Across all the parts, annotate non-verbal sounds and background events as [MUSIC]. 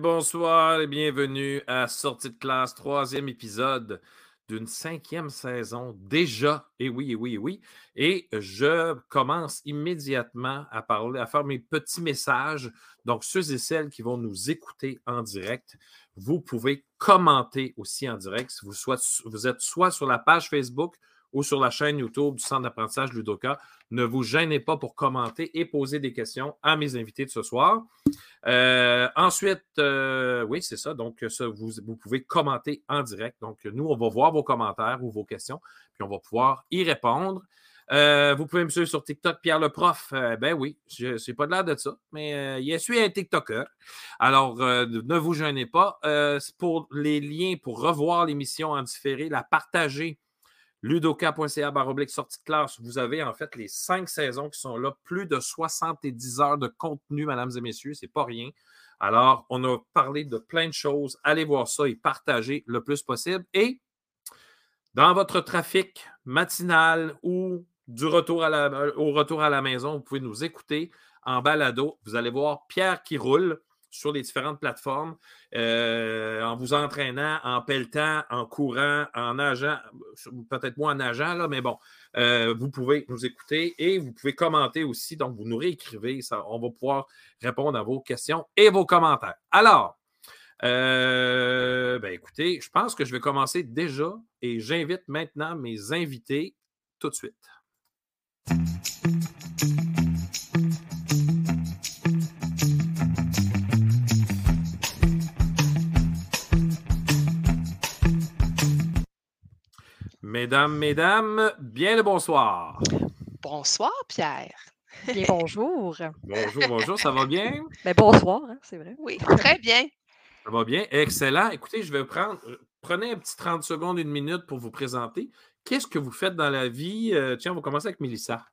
bonsoir et bienvenue à Sortie de classe, troisième épisode d'une cinquième saison déjà. Et oui, et oui, et oui. Et je commence immédiatement à parler, à faire mes petits messages. Donc, ceux et celles qui vont nous écouter en direct, vous pouvez commenter aussi en direct vous, vous êtes soit sur la page Facebook ou sur la chaîne YouTube du Centre d'apprentissage Ludoka. Ne vous gênez pas pour commenter et poser des questions à mes invités de ce soir. Euh, ensuite, euh, oui, c'est ça. Donc, vous, pouvez commenter en direct. Donc, nous, on va voir vos commentaires ou vos questions, puis on va pouvoir y répondre. Euh, vous pouvez me suivre sur TikTok, Pierre le prof. ben oui, je n'ai pas de l'air de ça, mais il suis un TikToker. Alors, ne vous gênez pas. pour les liens pour revoir l'émission en différé, la partager ludoka.ca baroblique sortie de classe. Vous avez en fait les cinq saisons qui sont là, plus de 70 heures de contenu, mesdames et messieurs, c'est pas rien. Alors, on a parlé de plein de choses. Allez voir ça et partagez le plus possible. Et dans votre trafic matinal ou du retour à la, au retour à la maison, vous pouvez nous écouter en balado. Vous allez voir Pierre qui roule sur les différentes plateformes euh, en vous entraînant, en pelletant, en courant, en nageant, peut-être moins en nageant, mais bon, euh, vous pouvez nous écouter et vous pouvez commenter aussi. Donc, vous nous réécrivez, ça, on va pouvoir répondre à vos questions et vos commentaires. Alors, euh, ben écoutez, je pense que je vais commencer déjà et j'invite maintenant mes invités tout de suite. Mesdames, mesdames, bien le bonsoir. Bonsoir, Pierre. Bien, bonjour. bonjour, bonjour, ça va bien? Ben, bonsoir, hein, c'est vrai. Oui, très bien. Ça va bien, excellent. Écoutez, je vais prendre, prenez un petit 30 secondes, une minute pour vous présenter. Qu'est-ce que vous faites dans la vie? Euh, tiens, on va commencer avec Mélissa.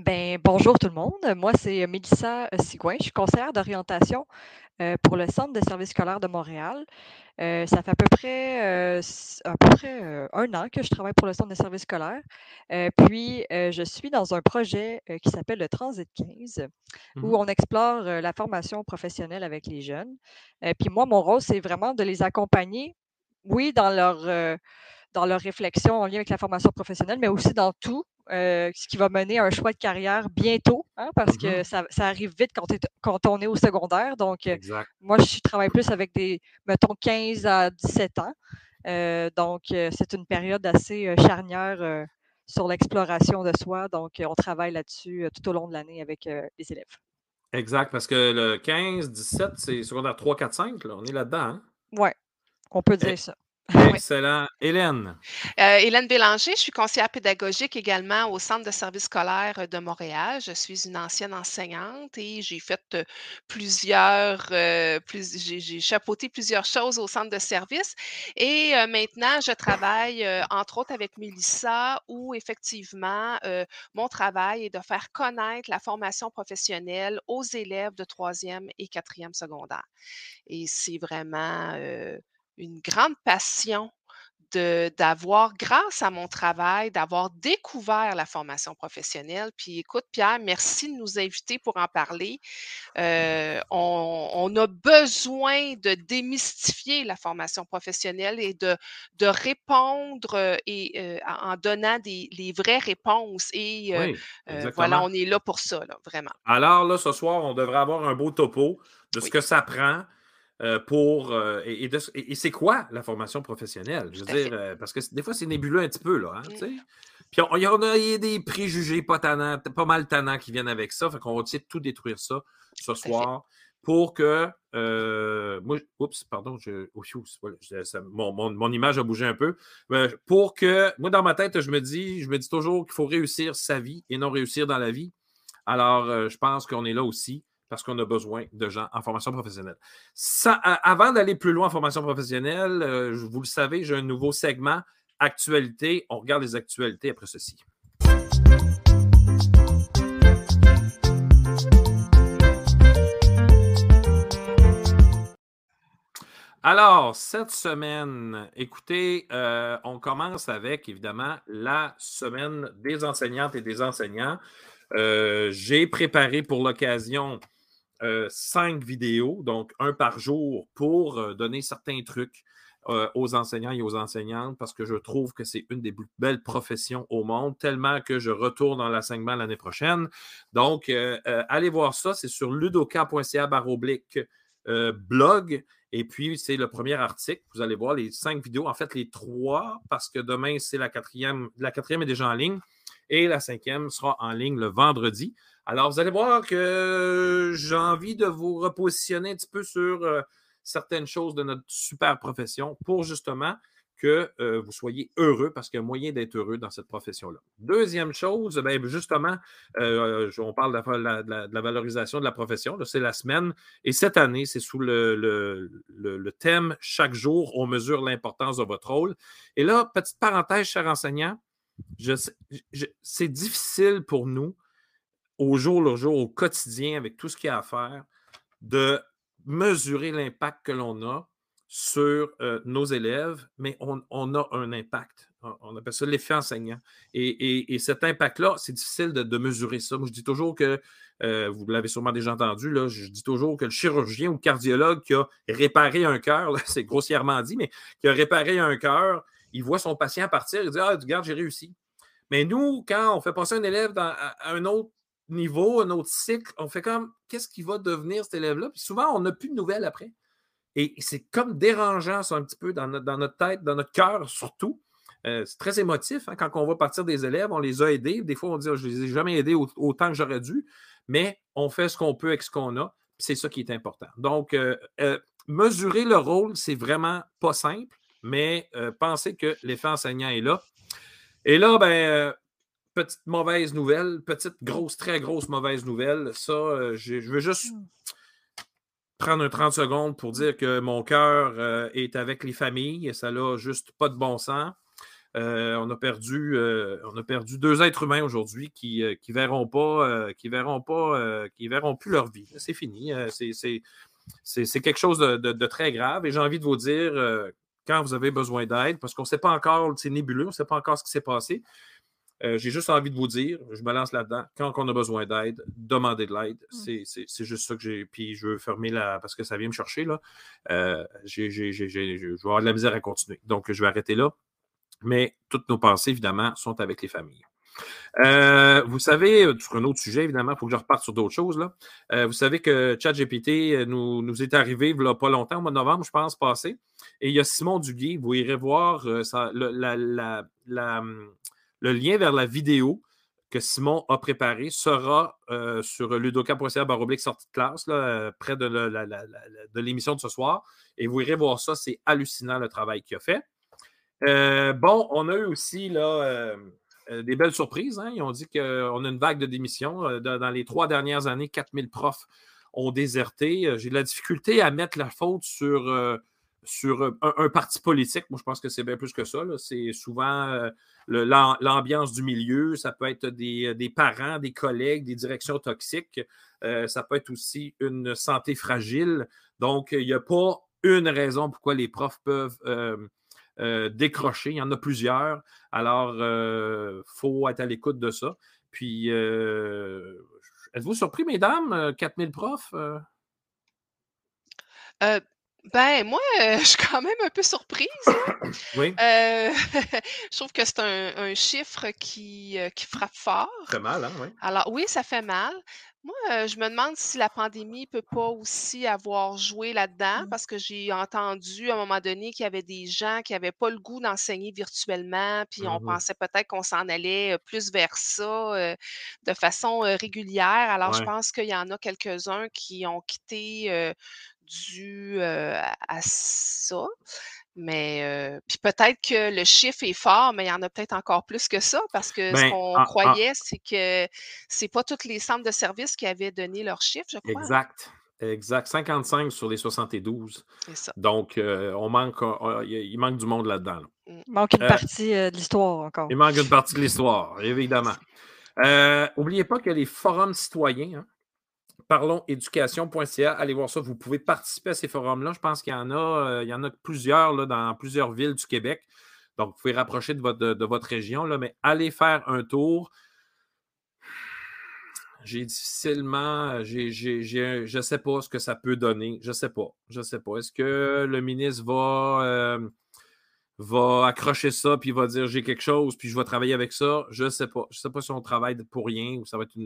Ben, bonjour tout le monde. Moi, c'est Mélissa Sigouin. Je suis conseillère d'orientation euh, pour le Centre de services scolaires de Montréal. Euh, ça fait à peu près, euh, à peu près un an que je travaille pour le Centre de services scolaires. puis, je suis dans un projet qui s'appelle le Transit 15, où mmh on explore la formation professionnelle avec les jeunes. puis moi, mon rôle, c'est vraiment de les accompagner, oui, dans leur dans leur réflexion en lien avec la formation professionnelle, mais aussi dans tout euh, ce qui va mener à un choix de carrière bientôt, hein, parce que mm-hmm. ça, arrive vite quand, quand, on est au secondaire. Donc, euh, moi, je travaille plus avec des, mettons, 15 à 17 ans. Euh, donc, c'est une période assez charnière sur l'exploration de soi. Donc, on travaille là-dessus tout au long de l'année avec les élèves. Exact, parce que le 15, 17, c'est secondaire 3, 4, 5. Là. On est là-dedans. Hein? Oui, on peut dire ça. Excellent. Hélène? Euh, Hélène Bélanger, je suis conseillère pédagogique également au Centre de services scolaires de Montréal. Je suis une ancienne enseignante et j'ai fait euh, plusieurs, euh, j'ai chapeauté plusieurs choses au centre de services. Et maintenant, je travaille entre autres avec Mélissa où effectivement, mon travail est de faire connaître la formation professionnelle aux élèves de troisième et quatrième secondaire. Et c'est vraiment une grande passion d'avoir, grâce à mon travail, d'avoir découvert la formation professionnelle. Puis écoute, Pierre, merci de nous inviter pour en parler. Euh, on, a besoin de démystifier la formation professionnelle et de, de répondre euh, et, euh, en donnant des, les vraies réponses. Et voilà, on est là pour ça, vraiment. Alors là, ce soir, on devrait avoir un beau topo de ce que ça prend euh, pour. Euh, et, c'est quoi la formation professionnelle? Je veux dire, euh, parce que des fois, c'est nébuleux un petit peu, là. Hein. Puis il y, a des préjugés pas, pas mal tannants qui viennent avec ça. Fait qu'on va essayer de tout détruire ça ce soir pour que. moi, oups, pardon, je, oh, mon, mon, image a bougé un peu. pour que. Moi, dans ma tête, je me dis, je me dis toujours qu'il faut réussir sa vie et non réussir dans la vie. Alors, je pense qu'on est là aussi parce qu'on a besoin de gens en formation professionnelle. avant d'aller plus loin en formation professionnelle, euh, vous le savez, j'ai un nouveau segment actualité. On regarde les actualités après ceci. Alors, cette semaine, écoutez, euh, on commence avec évidemment la semaine des enseignantes et des enseignants. Euh, j'ai préparé pour l'occasion cinq vidéos, donc un par jour, pour donner certains trucs aux enseignants et aux enseignantes parce que je trouve que c'est une des plus belles professions au monde, tellement que je retourne dans l'enseignement l'année prochaine. Donc, allez voir ça, c'est sur ludoka.ca baroblique blog. Et puis, c'est le premier article. Vous allez voir les cinq vidéos, en fait, les trois, parce que demain, c'est la quatrième. La quatrième est déjà en ligne et la cinquième sera en ligne le vendredi. Alors, vous allez voir que j'ai envie de vous repositionner un petit peu sur certaines choses de notre super profession pour justement que euh, vous soyez heureux parce qu'il y a moyen d'être heureux dans cette profession-là. Deuxième chose, bien, justement, euh, on parle de la, valorisation de la profession, c'est la semaine, et cette année, c'est sous le, le, thème Chaque jour, on mesure l'importance de votre rôle. Et là, petite parenthèse, cher enseignant, c'est difficile pour nous, au jour le jour, au quotidien, avec tout ce qu'il y a à faire, de mesurer l'impact que l'on a sur euh, nos élèves, mais on, a un impact. On appelle ça l'effet enseignant. Et, cet impact-là, c'est difficile de, mesurer ça. Moi, je dis toujours que, euh, vous l'avez sûrement déjà entendu, là, je dis toujours que le chirurgien ou le cardiologue qui a réparé un cœur, [LAUGHS] c'est grossièrement dit, mais qui a réparé un cœur, il voit son patient partir, il dit Ah, regarde, j'ai réussi. Mais nous, quand on fait passer un élève à un autre niveau, un autre cycle, on fait comme qu'est-ce qui va devenir cet élève-là? Puis souvent, on n'a plus de nouvelles après. Et c'est comme dérangeant, ça, un petit peu dans notre, tête, dans notre cœur surtout. Euh, c'est très émotif hein, quand on va partir des élèves, on les a aidés. Des fois, on dit je ne les ai jamais aidés autant que j'aurais dû, mais on fait ce qu'on peut avec ce qu'on a. C'est ça qui est important. Donc, euh, euh, mesurer le rôle, c'est vraiment pas simple, mais pensez que l'effet enseignant est là. Et là, ben, petite mauvaise nouvelle, petite grosse, très grosse mauvaise nouvelle. Ça, euh, je veux juste mmh. prendre un 30 secondes pour dire que mon cœur euh, est avec les familles. Ça n'a juste pas de bon sens. Euh, on, a perdu, on a perdu deux êtres humains aujourd'hui qui ne verront pas, qui verront pas, qui verront plus leur vie. C'est fini. c'est quelque chose de, de, très grave. Et j'ai envie de vous dire, quand vous avez besoin d'aide, parce qu'on ne sait pas encore, c'est nébuleux, on ne sait pas encore ce qui s'est passé. Euh, j'ai juste envie de vous dire, je me lance là-dedans, quand on a besoin d'aide, demandez de l'aide. Mmh. C'est juste ça que j'ai. Puis je veux fermer la. Parce que ça vient me chercher, là. Euh, je vais avoir de la misère à continuer. Donc, je vais arrêter là. Mais toutes nos pensées, évidemment, sont avec les familles. Euh, vous savez, sur un autre sujet, évidemment, il faut que je reparte sur d'autres choses. Là. vous savez que ChatGPT nous, nous est arrivé il a pas longtemps, au mois de novembre, je pense, passé. Et il y a Simon Duguay, vous irez voir ça, la, la, le lien vers la vidéo que Simon a préparée sera euh, sur ludoka.ca baroblique sortie de classe, euh, près de, l'émission de ce soir. Et vous irez voir ça, c'est hallucinant le travail qu'il a fait. Euh, bon, on a eu aussi là, des belles surprises. Hein. Ils ont dit qu'on a une vague de démissions. Dans, les trois dernières années, 4000 profs ont déserté. J'ai de la difficulté à mettre la faute sur sur un, parti politique, moi je pense que c'est bien plus que ça. C'est souvent euh, l'ambiance du milieu, ça peut être des, parents, des collègues, des directions toxiques, euh, ça peut être aussi une santé fragile. Donc, il n'y a pas une raison pourquoi les profs peuvent euh, décrocher. Il y en a plusieurs. Alors, il faut être à l'écoute de ça. Puis, êtes-vous surpris, mesdames, 4000 profs? Ben, moi, euh, [LAUGHS] je suis quand même un peu surprise. [COUGHS] Oui. Euh, [LAUGHS] je trouve que c'est un, chiffre qui, euh, qui frappe fort. Ça fait mal, hein, oui. Alors, oui, ça fait mal. Moi, je me demande si la pandémie peut pas aussi avoir joué là-dedans, mmh. parce que j'ai entendu à un moment donné qu'il y avait des gens qui n'avaient pas le goût d'enseigner virtuellement, puis on mmh pensait peut-être qu'on s'en allait plus vers ça de façon régulière. Alors, je pense qu'il y en a quelques-uns qui ont quitté dû à ça. Mais puis peut-être que le chiffre est fort, mais il y en a peut-être encore plus que ça, parce que ce ben, qu'on croyait, c'est que c'est pas tous les centres de services qui avaient donné leur chiffre, je crois. Exact. Exact. 55 sur les 72. Ça. Donc, on manque, il manque du monde là-dedans. Mmh. Il manque une partie de l'histoire encore. Il manque une partie de l'histoire, [LAUGHS] évidemment. N'oubliez pas que les forums citoyens, hein, parlonséducation.ca. Allez voir ça. Vous pouvez participer à ces forums-là. Je pense qu'il y en a, euh, il y en a plusieurs dans plusieurs villes du Québec. Donc, vous pouvez rapprocher de votre, région, là, mais allez faire un tour. j'ai difficilement, j'ai, je ne sais pas ce que ça peut donner. Je ne sais pas. Je sais pas. Est-ce que le ministre va, euh, va accrocher ça puis va dire j'ai quelque chose puis je vais travailler avec ça? Je ne sais pas. Je ne sais pas si on travaille pour rien ou ça va être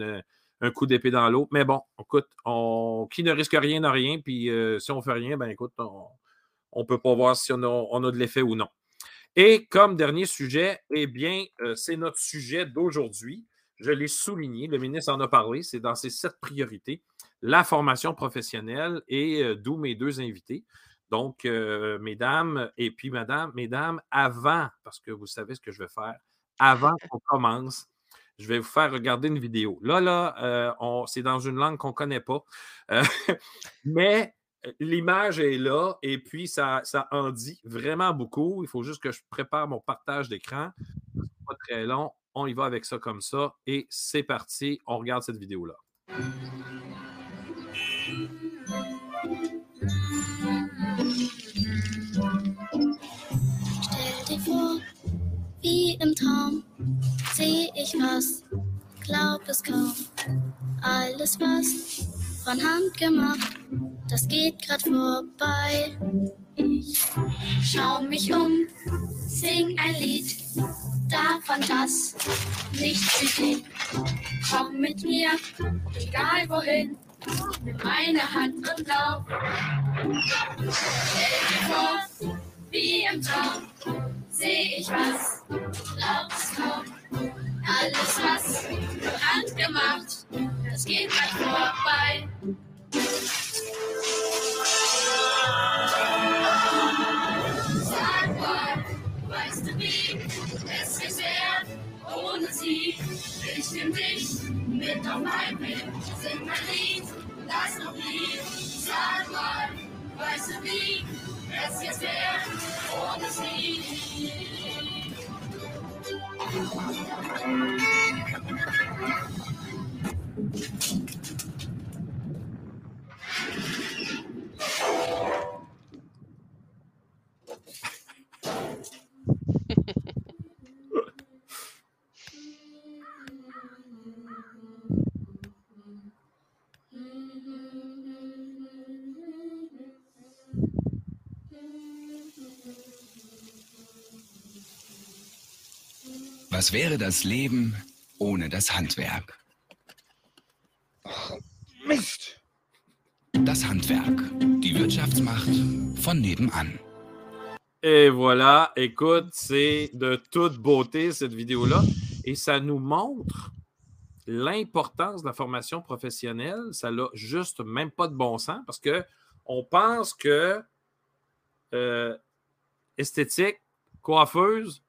un coup d'épée dans l'eau. Mais bon, écoute, on, qui ne risque rien n'a rien. Puis euh, si on ne fait rien, ben écoute, on ne peut pas voir si on a, de l'effet ou non. Et comme dernier sujet, eh bien, euh, c'est notre sujet d'aujourd'hui. Je l'ai souligné, le ministre en a parlé, c'est dans ses sept priorités, la formation professionnelle et euh, d'où mes deux invités. Donc, mesdames et puis madame, mesdames, avant, parce que vous savez ce que je vais faire, avant qu'on commence, je vais vous faire regarder une vidéo. Là, là, euh, c'est dans une langue qu'on ne connaît pas, [LAUGHS] mais l'image est là et puis ça, ça en dit vraiment beaucoup. Il faut juste que je prépare mon partage d'écran. Pas très long on y va avec ça comme ça. Et c'est parti, on regarde cette vidéo-là. Sehe ich was, glaub es kaum. Alles was von Hand gemacht, das geht grad vorbei. Ich schau mich um, sing ein Lied davon, dass nichts sich geht. Komm mit mir, egal wohin, nimm meine Hand und lauf. Stell dir vor, wie im Traum, seh ich was, glaub es kaum. Alles, was mit Hand gemacht, das geht gleich vorbei. Sag mal, weißt du wie es sich wäre ohne sie? Ich nehm dich mit auf mein Weg, sing mein Lied, das noch lieb. Sag mal, weißt du wie es jetzt wäre ohne sie? Thank you. Was wäre das Leben ohne das Handwerk? Mist! Das Handwerk, die Wirtschaftsmacht von nebenan. Et voilà, écoute, c'est de toute beauté cette vidéo-là. Et ça nous montre l'importance de la formation professionnelle. Ça n'a juste même pas de bon sens parce qu'on pense que euh, esthétique, coiffeuse,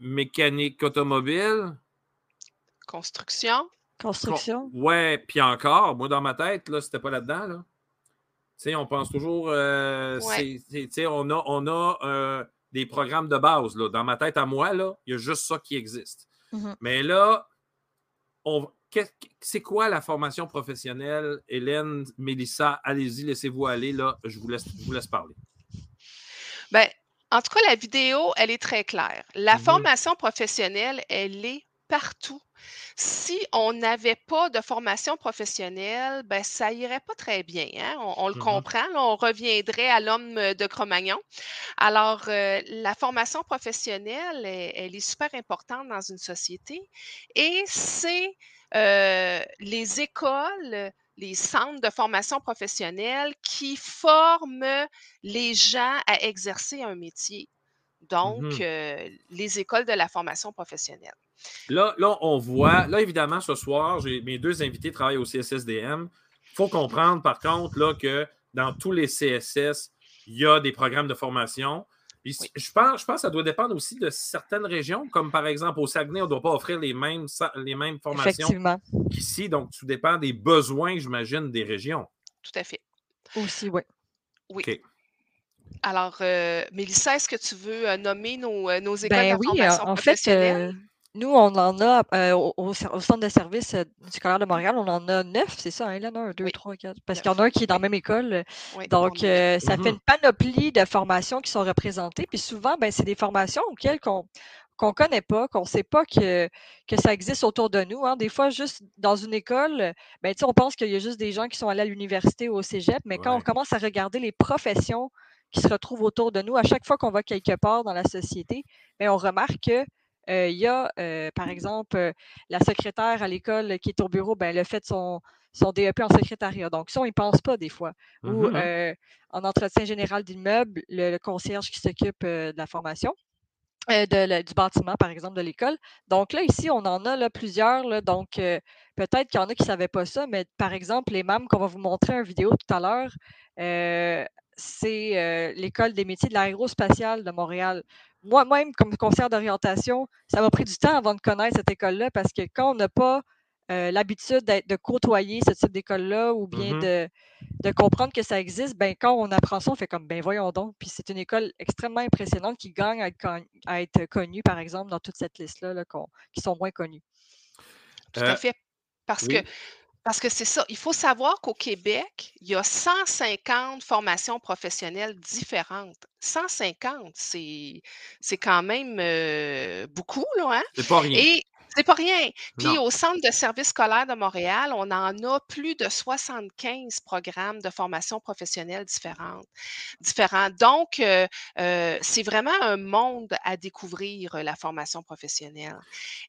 mécanique automobile? Construction. Construction. Ouais, puis encore, moi dans ma tête, là, c'était pas là-dedans. Là. sais, on pense toujours, euh, c'est, on a, on a euh, des programmes de base. Là. Dans ma tête à moi, là, il y a juste ça qui existe. Mhm. Mais là, on, c'est quoi la formation professionnelle? Hélène, Mélissa, allez-y, laissez-vous aller. Là, je vous laisse, je vous laisse parler. Ben, en tout cas, la vidéo, elle est très claire. La Mhm. formation professionnelle, elle est partout. Si on n'avait pas de formation professionnelle, ben, ça irait pas très bien. hein? On, on le Mhm. comprend, là, on reviendrait à l'homme euh, de Cro-Magnon. Alors, euh, la formation professionnelle, elle, elle est super importante dans une société et c'est euh, les écoles, les centres de formation professionnelle qui forment les gens à exercer un métier. Donc, Mhm. euh, les écoles de la formation professionnelle. Là, là, on voit, là, évidemment, ce soir, mes deux invités travaillent au CSSDM. Il faut comprendre, par contre, là, que dans tous les CSS, il y a des programmes de formation. Puis je, pense, je pense que ça doit dépendre aussi de certaines régions, comme par exemple au Saguenay, on ne doit pas offrir les mêmes, les mêmes formations qu'ici. Donc, tout dépend des besoins, j'imagine, des régions. Tout à fait. Aussi, oui. Oui. OK. Alors, euh, Mélissa, est-ce que tu veux euh, nommer nos, euh, nos écoles Ben de oui, formation en fait, euh, nous, on en a euh, au, centre de service euh, du scolaire de Montréal, on en a neuf, c'est ça, hein, Hélène? Un, deux, Oui. trois, quatre. Parce qu'il y en a un qui est dans la même école. Oui, Donc, euh, ça fait Mhm. une panoplie de formations qui sont représentées. Puis souvent, ben, c'est des formations auxquelles qu'on qu'on ne connaît pas, qu'on ne sait pas que, que ça existe autour de nous. Hein. Des fois, juste dans une école, ben, on pense qu'il y a juste des gens qui sont allés à l'université ou au cégep, mais quand on commence à regarder les professions qui se retrouvent autour de nous, à chaque fois qu'on va quelque part dans la société, ben, on remarque que euh, il y a, euh, par exemple, la secrétaire à l'école qui est au bureau, ben, elle a fait son, son DEP en secrétariat. Donc, ça, on n'y pense pas des fois. Ou mmh en entretien général d'immeuble, le, concierge qui s'occupe de la formation. du bâtiment, par exemple, de l'école. Donc là, ici, on en a là, plusieurs. Là, donc, peut-être qu'il y en a qui ne savaient pas ça, mais par exemple, les MAM qu'on va vous montrer en vidéo tout à l'heure, c'est l'École des métiers de l'aérospatiale de Montréal moi-même, comme conseillère d'orientation, ça m'a pris du temps avant de connaître cette école-là parce que quand on n'a pas euh, l'habitude de côtoyer ce type d'école-là ou bien mm-hmm. de, comprendre que ça existe, ben, quand on apprend ça, on fait comme, ben voyons donc. Puis c'est une école extrêmement impressionnante qui gagne à, être connue, par exemple, dans toute cette liste-là, qui sont moins connues. Tout à euh, fait. Parce que parce que c'est ça, il faut savoir qu'au Québec, il y a 150 formations professionnelles différentes. 150, c'est c'est quand même euh, beaucoup, là, hein? C'est pas rien. Et c'est pas rien. Puis au Centre de services scolaires de Montréal, on en a plus de 75 programmes de formation professionnelle différentes. différents. Donc, euh, euh, c'est vraiment un monde à découvrir, la formation professionnelle.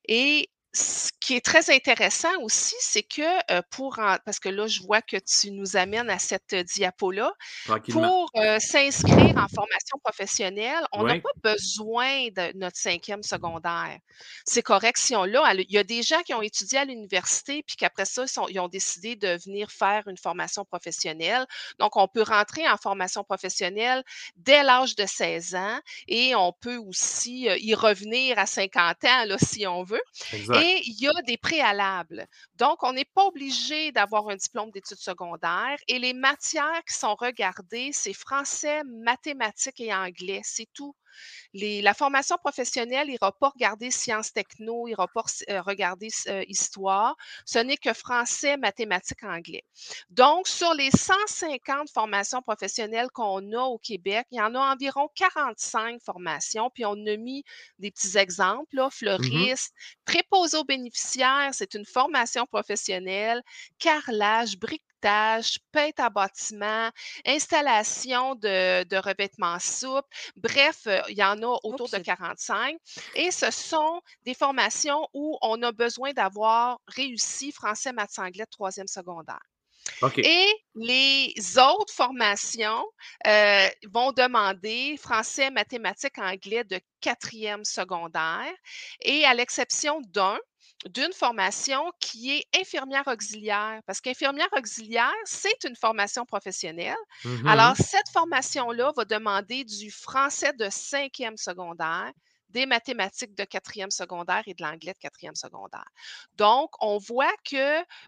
Et ce qui est très intéressant aussi, c'est que pour parce que là, je vois que tu nous amènes à cette diapo-là. Pour s'inscrire en formation professionnelle, on n'a pas besoin de notre cinquième secondaire. C'est correct si on l'a. Il y a des gens qui ont étudié à l'université, puis qu'après ça, ils, ont décidé de venir faire une formation professionnelle. Donc, on peut rentrer en formation professionnelle dès l'âge de 16 ans et on peut aussi y revenir à 50 ans, là, si on veut. Et il y a des préalables. Donc, on n'est pas obligé d'avoir un diplôme d'études secondaires et les matières qui sont regardées, c'est français, mathématiques et anglais. C'est tout la formation professionnelle n'ira pas regarder sciences techno, n'ira pas euh, regarder euh, histoire. Ce n'est que français, mathématiques, anglais. Donc, sur les 150 formations professionnelles qu'on a au Québec, il y en a environ 45 formations, puis on a mis des petits exemples, là, mmh fleuriste, préposé aux bénéficiaires, c'est une formation professionnelle, carrelage, brique tâches, peintre à bâtiment, installation de, de revêtements souples. Bref, euh, il y en a autour de 45. Et ce sont des formations où on a besoin d'avoir réussi français, maths, anglais, troisième secondaire. Et les autres formations euh, vont demander français, mathématiques, anglais de quatrième secondaire. Et à l'exception d'un, d'une formation qui est infirmière auxiliaire, parce qu'infirmière auxiliaire, c'est une formation professionnelle. Mmh Alors, cette formation-là va demander du français de cinquième secondaire, des mathématiques de quatrième secondaire et de l'anglais de quatrième secondaire. Donc, on voit qu'il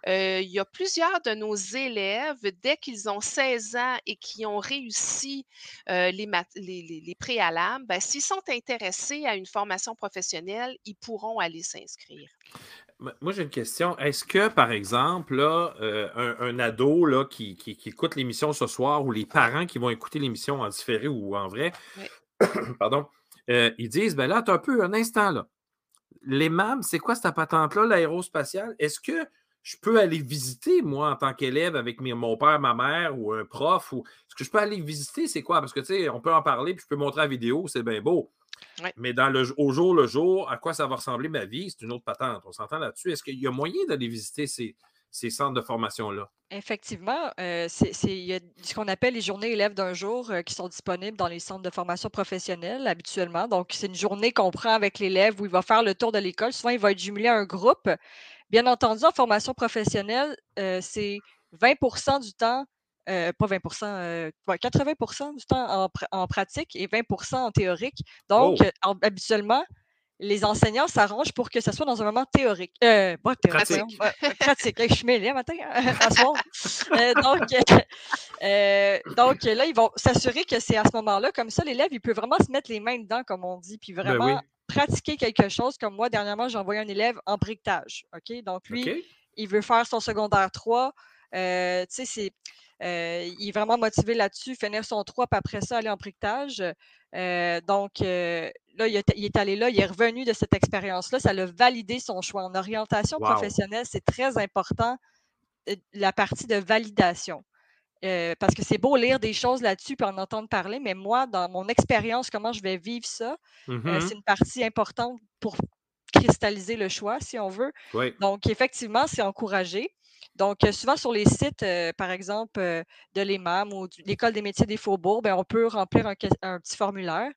euh, y a plusieurs de nos élèves, dès qu'ils ont 16 ans et qui ont réussi euh, les, les, préalables, ben, s'ils sont intéressés à une formation professionnelle, ils pourront aller s'inscrire. Moi, j'ai une question. Est-ce que, par exemple, là, euh, un, ado là, qui, écoute l'émission ce soir ou les parents qui vont écouter l'émission en différé ou en vrai, [COUGHS] pardon, euh, ils disent, ben là, tu un peu un instant là. Les MAM, c'est quoi cette patente-là, l'aérospatiale? Est-ce que je peux aller visiter, moi, en tant qu'élève, avec mon père, ma mère ou un prof? Ou... Est-ce que je peux aller visiter? C'est quoi? Parce que, tu sais, on peut en parler, puis je peux montrer la vidéo, c'est bien beau. Mais dans le, au jour le jour, à quoi ça va ressembler ma vie, c'est une autre patente. On s'entend là-dessus. Est-ce qu'il y a moyen d'aller visiter ces, ces centres de formation-là? Effectivement, euh, c'est, il y a ce qu'on appelle les journées élèves d'un jour euh, qui sont disponibles dans les centres de formation professionnelle habituellement. Donc, c'est une journée qu'on prend avec l'élève où il va faire le tour de l'école. Souvent, il va être jumelé à un groupe. Bien entendu, en formation professionnelle, euh, c'est 20% du temps, pas 20% 80% du temps en, pratique et 20% en théorique. Donc, oh! habituellement, les enseignants s'arrangent pour que ce soit dans un moment théorique. Euh, pas théorique. Pratique. pratique. Je suis mêlée matin, hein, [LAUGHS] à soir. Euh, donc, [LAUGHS] euh, donc, là, ils vont s'assurer que c'est à ce moment-là. Comme ça, l'élève, il peut vraiment se mettre les mains dedans, comme on dit, puis ben vraiment pratiquer quelque chose. Comme moi, dernièrement, j'ai envoyé un élève en briquetage. OK? Donc, lui, il veut faire son secondaire 3. tu sais, c'est Euh, il est vraiment motivé là-dessus, finir son 3, puis après ça, aller en briquetage. Euh, donc, euh, là, il, est allé là, il est revenu de cette expérience-là. Ça l'a validé son choix. En orientation professionnelle, c'est très important la partie de validation. parce que c'est beau lire des choses là-dessus puis en entendre parler, mais moi, dans mon expérience, comment je vais vivre ça, mmh c'est une partie importante pour cristalliser le choix, si on veut. Donc, effectivement, c'est encouragé. Donc, euh, souvent sur les sites, euh, par exemple, euh, de l'EMAM ou de l'École des métiers des faubourgs, ben, on peut remplir un, petit formulaire.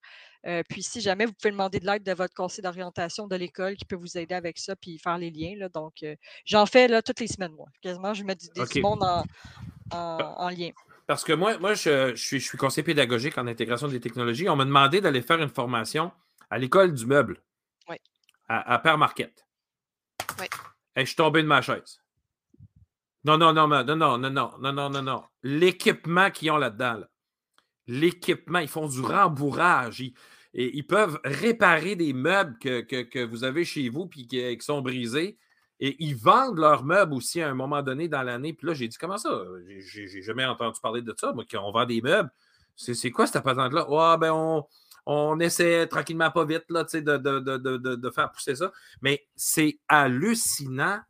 puis, si jamais vous pouvez demander de l'aide de votre conseil d'orientation de l'école qui peut vous aider avec ça, puis faire les liens. Là. Donc, j'en fais là, toutes les semaines, moi. Quasiment, je mets du, du monde en, lien. Parce que moi, moi je, suis, je suis conseiller pédagogique en intégration des technologies. On m'a demandé d'aller faire une formation à l'école du meuble. Oui. À, à Père Marquette. Oui. Et je suis tombé de ma chaise. Non, non, non, non, non, non, non, non, non, non, non. L'équipement qu'ils ont là-dedans, l'équipement, ils font du rembourrage. Ils, ils peuvent réparer des meubles que, vous avez chez vous puis qui, sont brisés. Et ils vendent leurs meubles aussi à un moment donné dans l'année. Puis là, j'ai dit, comment ça? J'ai jamais entendu parler de ça, moi, qu'on vend des meubles. C'est quoi cette patente-là? Ouais, ben on, on essaie tranquillement, pas vite, là, de, de, de, de faire pousser ça. Mais c'est hallucinant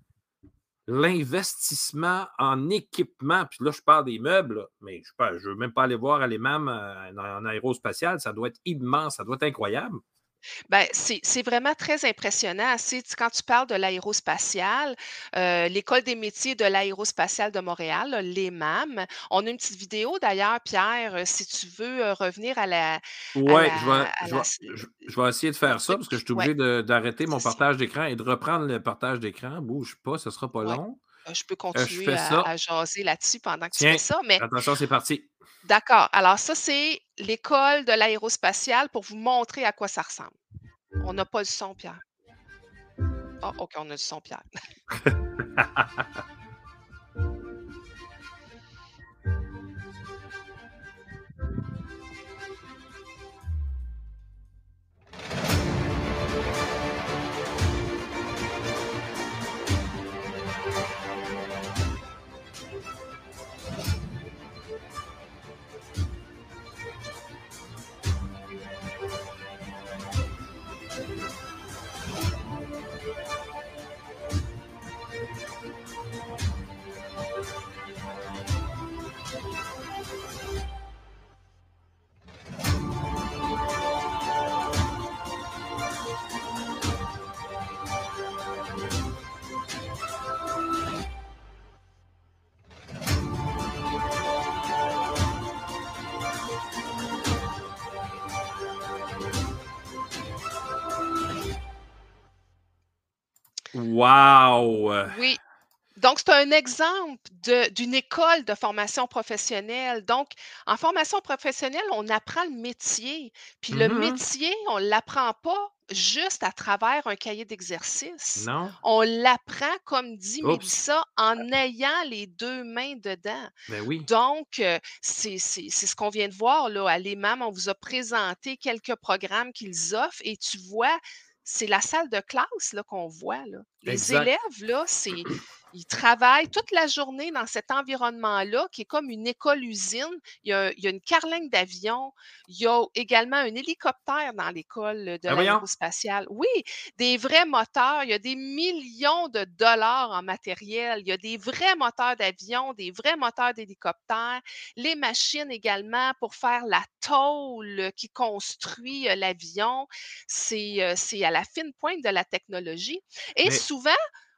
l'investissement en équipement, puis là, je parle des meubles, mais je ne veux même pas aller voir à l'EMAM euh, en aérospatial, ça doit être immense, ça doit être incroyable. Ben, c'est vraiment très impressionnant. quand tu parles de l'aérospatial, euh, l'École des métiers de l'aérospatial de Montréal, l'EMAM, on a une petite vidéo d'ailleurs, Pierre, euh, si tu veux euh, revenir à la. Oui, je, vais, essayer de faire ça parce que je suis obligé d'arrêter mon partage d'écran et de reprendre le partage d'écran. Bouge pas, ce ne sera pas long. Je peux continuer à, jaser là-dessus pendant que tu fais ça. Mais... Attention, c'est parti. D'accord. Alors, ça, c'est l'école de l'aérospatiale pour vous montrer à quoi ça ressemble. On n'a pas le son, Pierre. Ah, OK, on a le son, Pierre. [LAUGHS] Wow! Oui. Donc, c'est un exemple d'une école de formation professionnelle. Donc, en formation professionnelle, on apprend le métier. Puis le mmh métier, on ne l'apprend pas juste à travers un cahier d'exercice. Non. On l'apprend, comme dit Mélissa, en ayant les deux mains dedans. Ben oui. Donc, c'est ce qu'on vient de voir là, à l'EMAM. On vous a présenté quelques programmes qu'ils offrent et tu vois, c'est la salle de classe qu'on voit. Là. Les élèves, là, c'est [CLEARS THROAT] ils travaillent toute la journée dans cet environnement-là, qui est comme une école-usine. Il, y a, une carlingue d'avion. Il y a également un hélicoptère dans l'école de ah, l'aérospatiale. Oui, des vrais moteurs. Il y a des millions de dollars en matériel. Il y a des vrais moteurs d'avion, des vrais moteurs d'hélicoptère. Les machines également pour faire la tôle qui construit euh, l'avion. Euh, c'est à la fine pointe de la technologie. Et souvent,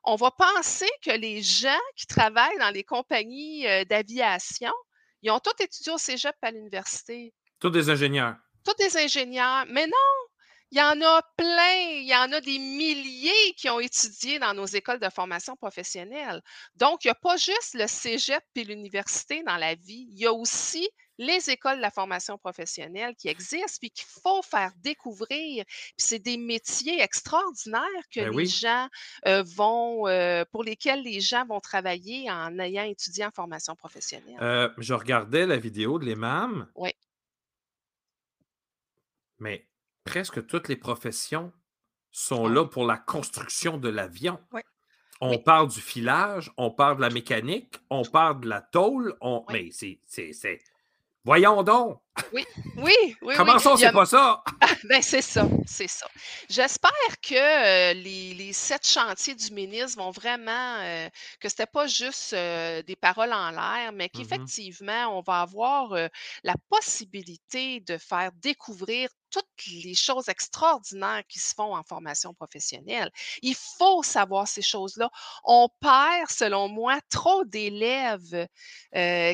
on va penser que les gens qui travaillent dans les compagnies euh, d'aviation, ils ont tous étudié au cégep à l'université. Tous des ingénieurs. Tous des ingénieurs. Mais non, il y en a plein, il y en a des milliers qui ont étudié dans nos écoles de formation professionnelle. Donc, il n'y a pas juste le cégep et l'université dans la vie, il y a aussi les écoles de la formation professionnelle qui existent, puis qu'il faut faire découvrir. Puis c'est des métiers extraordinaires que ben les gens vont, pour lesquels les gens vont travailler en ayant étudié en formation professionnelle. Euh, je regardais la vidéo de l'EMAM. Oui. Mais presque toutes les professions sont là pour la construction de l'avion. Oui. On parle du filage, on parle de la mécanique, on parle de la tôle. On... Mais c'est. Voyons donc! Oui, oui, oui. Comment ça, c'est pas ça? [LAUGHS] ben, c'est ça, c'est ça. J'espère que euh, les, sept chantiers du ministre vont vraiment, euh, que ce n'était pas juste euh, des paroles en l'air, mais Mmh qu'effectivement, on va avoir la possibilité de faire découvrir toutes les choses extraordinaires qui se font en formation professionnelle. Il faut savoir ces choses-là. On perd, selon moi, trop d'élèves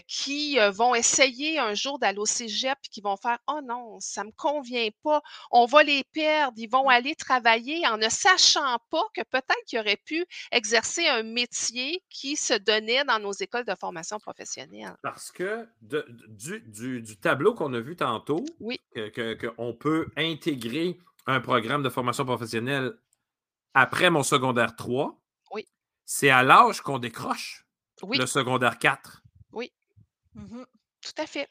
qui vont essayer un jour d'aller au cégep et qui vont faire Oh non, ça ne me convient pas. On va les perdre. Ils vont Mmh. aller travailler en ne sachant pas que peut-être qu'ils auraient pu exercer un métier qui se donnait dans nos écoles de formation professionnelle. Parce que de- du, du- du tableau qu'on a vu tantôt, Oui. que- que- qu'on intégrer un programme de formation professionnelle après mon secondaire 3, Oui. c'est à l'âge qu'on décroche Oui, le secondaire 4. oui, Mhm. tout à fait.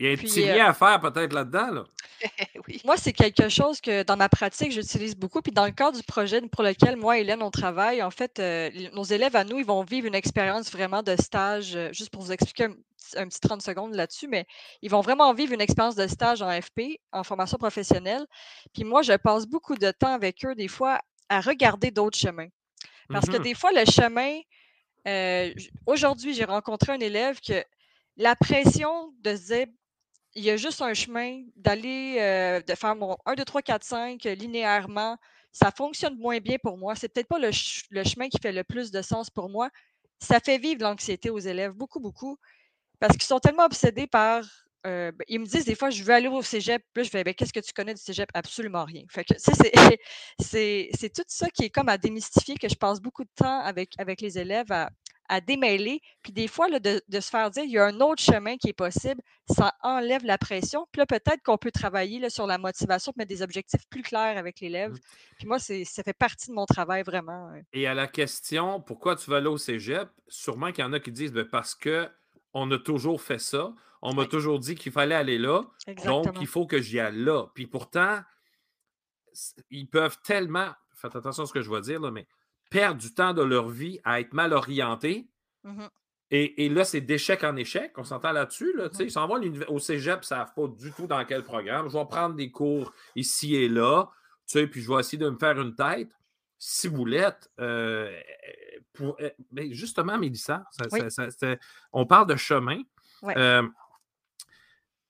Il y a un Puis, petit euh, lien à faire peut-être là-dedans. Là. [LAUGHS] oui. Moi, c'est quelque chose que dans ma pratique, j'utilise beaucoup. Puis dans le cadre du projet pour lequel moi et Hélène, on travaille, en fait, euh, nos élèves à nous, ils vont vivre une expérience vraiment de stage, euh, juste pour vous expliquer petit- un petit 30 secondes là-dessus, mais ils vont vraiment vivre une expérience de stage en FP, en formation professionnelle. Puis moi, je passe beaucoup de temps avec eux, des fois, à regarder d'autres chemins. Parce que Mhm. des fois, le chemin, euh, aujourd'hui, j'ai rencontré un élève que la pression de se dire, il y a juste un chemin d'aller, euh, de faire mon 1, 2, 3, 4, 5 euh, linéairement. Ça fonctionne moins bien pour moi. C'est peut-être pas le, ch- le chemin qui fait le plus de sens pour moi. Ça fait vivre l'anxiété aux élèves, beaucoup, beaucoup, parce qu'ils sont tellement obsédés par. euh, ben, ils me disent des fois, je veux aller au cégep. Puis là, je fais, ben, qu'est-ce que tu connais du cégep? Absolument rien. Fait que, c'est, [LAUGHS] c'est, c'est tout ça qui est comme à démystifier, que je passe beaucoup de temps avec, avec les élèves à, à démêler. Puis des fois, là, de, de se faire dire, il y a un autre chemin qui est possible, ça enlève la pression. Puis là, peut-être qu'on peut travailler là, sur la motivation, mettre des objectifs plus clairs avec l'élève. Mhm. Puis moi, c'est, ça fait partie de mon travail vraiment. Et à la question pourquoi tu vas aller au cégep, sûrement qu'il y en a qui disent ben, parce que on a toujours fait ça. On m'a Oui. toujours dit qu'il fallait aller là. Exactement. Donc, il faut que j'y aille là. Puis pourtant, ils peuvent tellement, faites attention à ce que je vais dire, là, mais perdre du temps de leur vie à être mal orientés. Mhm. Et, et là, c'est d'échec en échec. On s'entend là-dessus. Là. Ils s'en vont au cégep, ils ne savent pas du tout dans quel programme. Je vais prendre des cours ici et là. Tu sais, puis je vais essayer de me faire une tête. Si vous l'êtes, euh, pour, euh, ben, justement, Mélissa, ça- Oui. ça- ça- c'est- on parle de chemin. Ouais. Euh,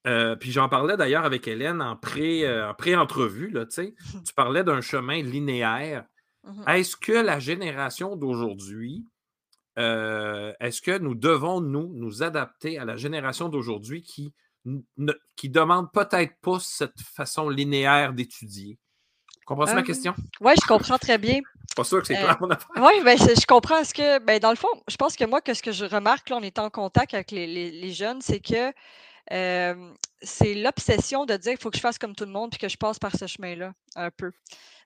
euh, puis j'en parlais d'ailleurs avec Hélène en pré, euh, en pré-entrevue. tu sais. tu parlais d'un chemin linéaire. Mhm. Est-ce que la génération d'aujourd'hui, euh, est-ce que nous devons, nous, nous adapter à la génération d'aujourd'hui qui ne qui demande peut-être pas cette façon linéaire d'étudier? Comprends-tu ma Euh, question? Oui, je comprends très bien. Pas sûr que c'est euh, clair, mon affaire. Oui, ben, je comprends ce que, ben, dans le fond, je pense que moi, que ce que je remarque là, en étant en contact avec les, les- les jeunes, c'est que euh, c'est l'obsession de dire qu'il faut que je fasse comme tout le monde puis que je passe par ce chemin-là, un peu.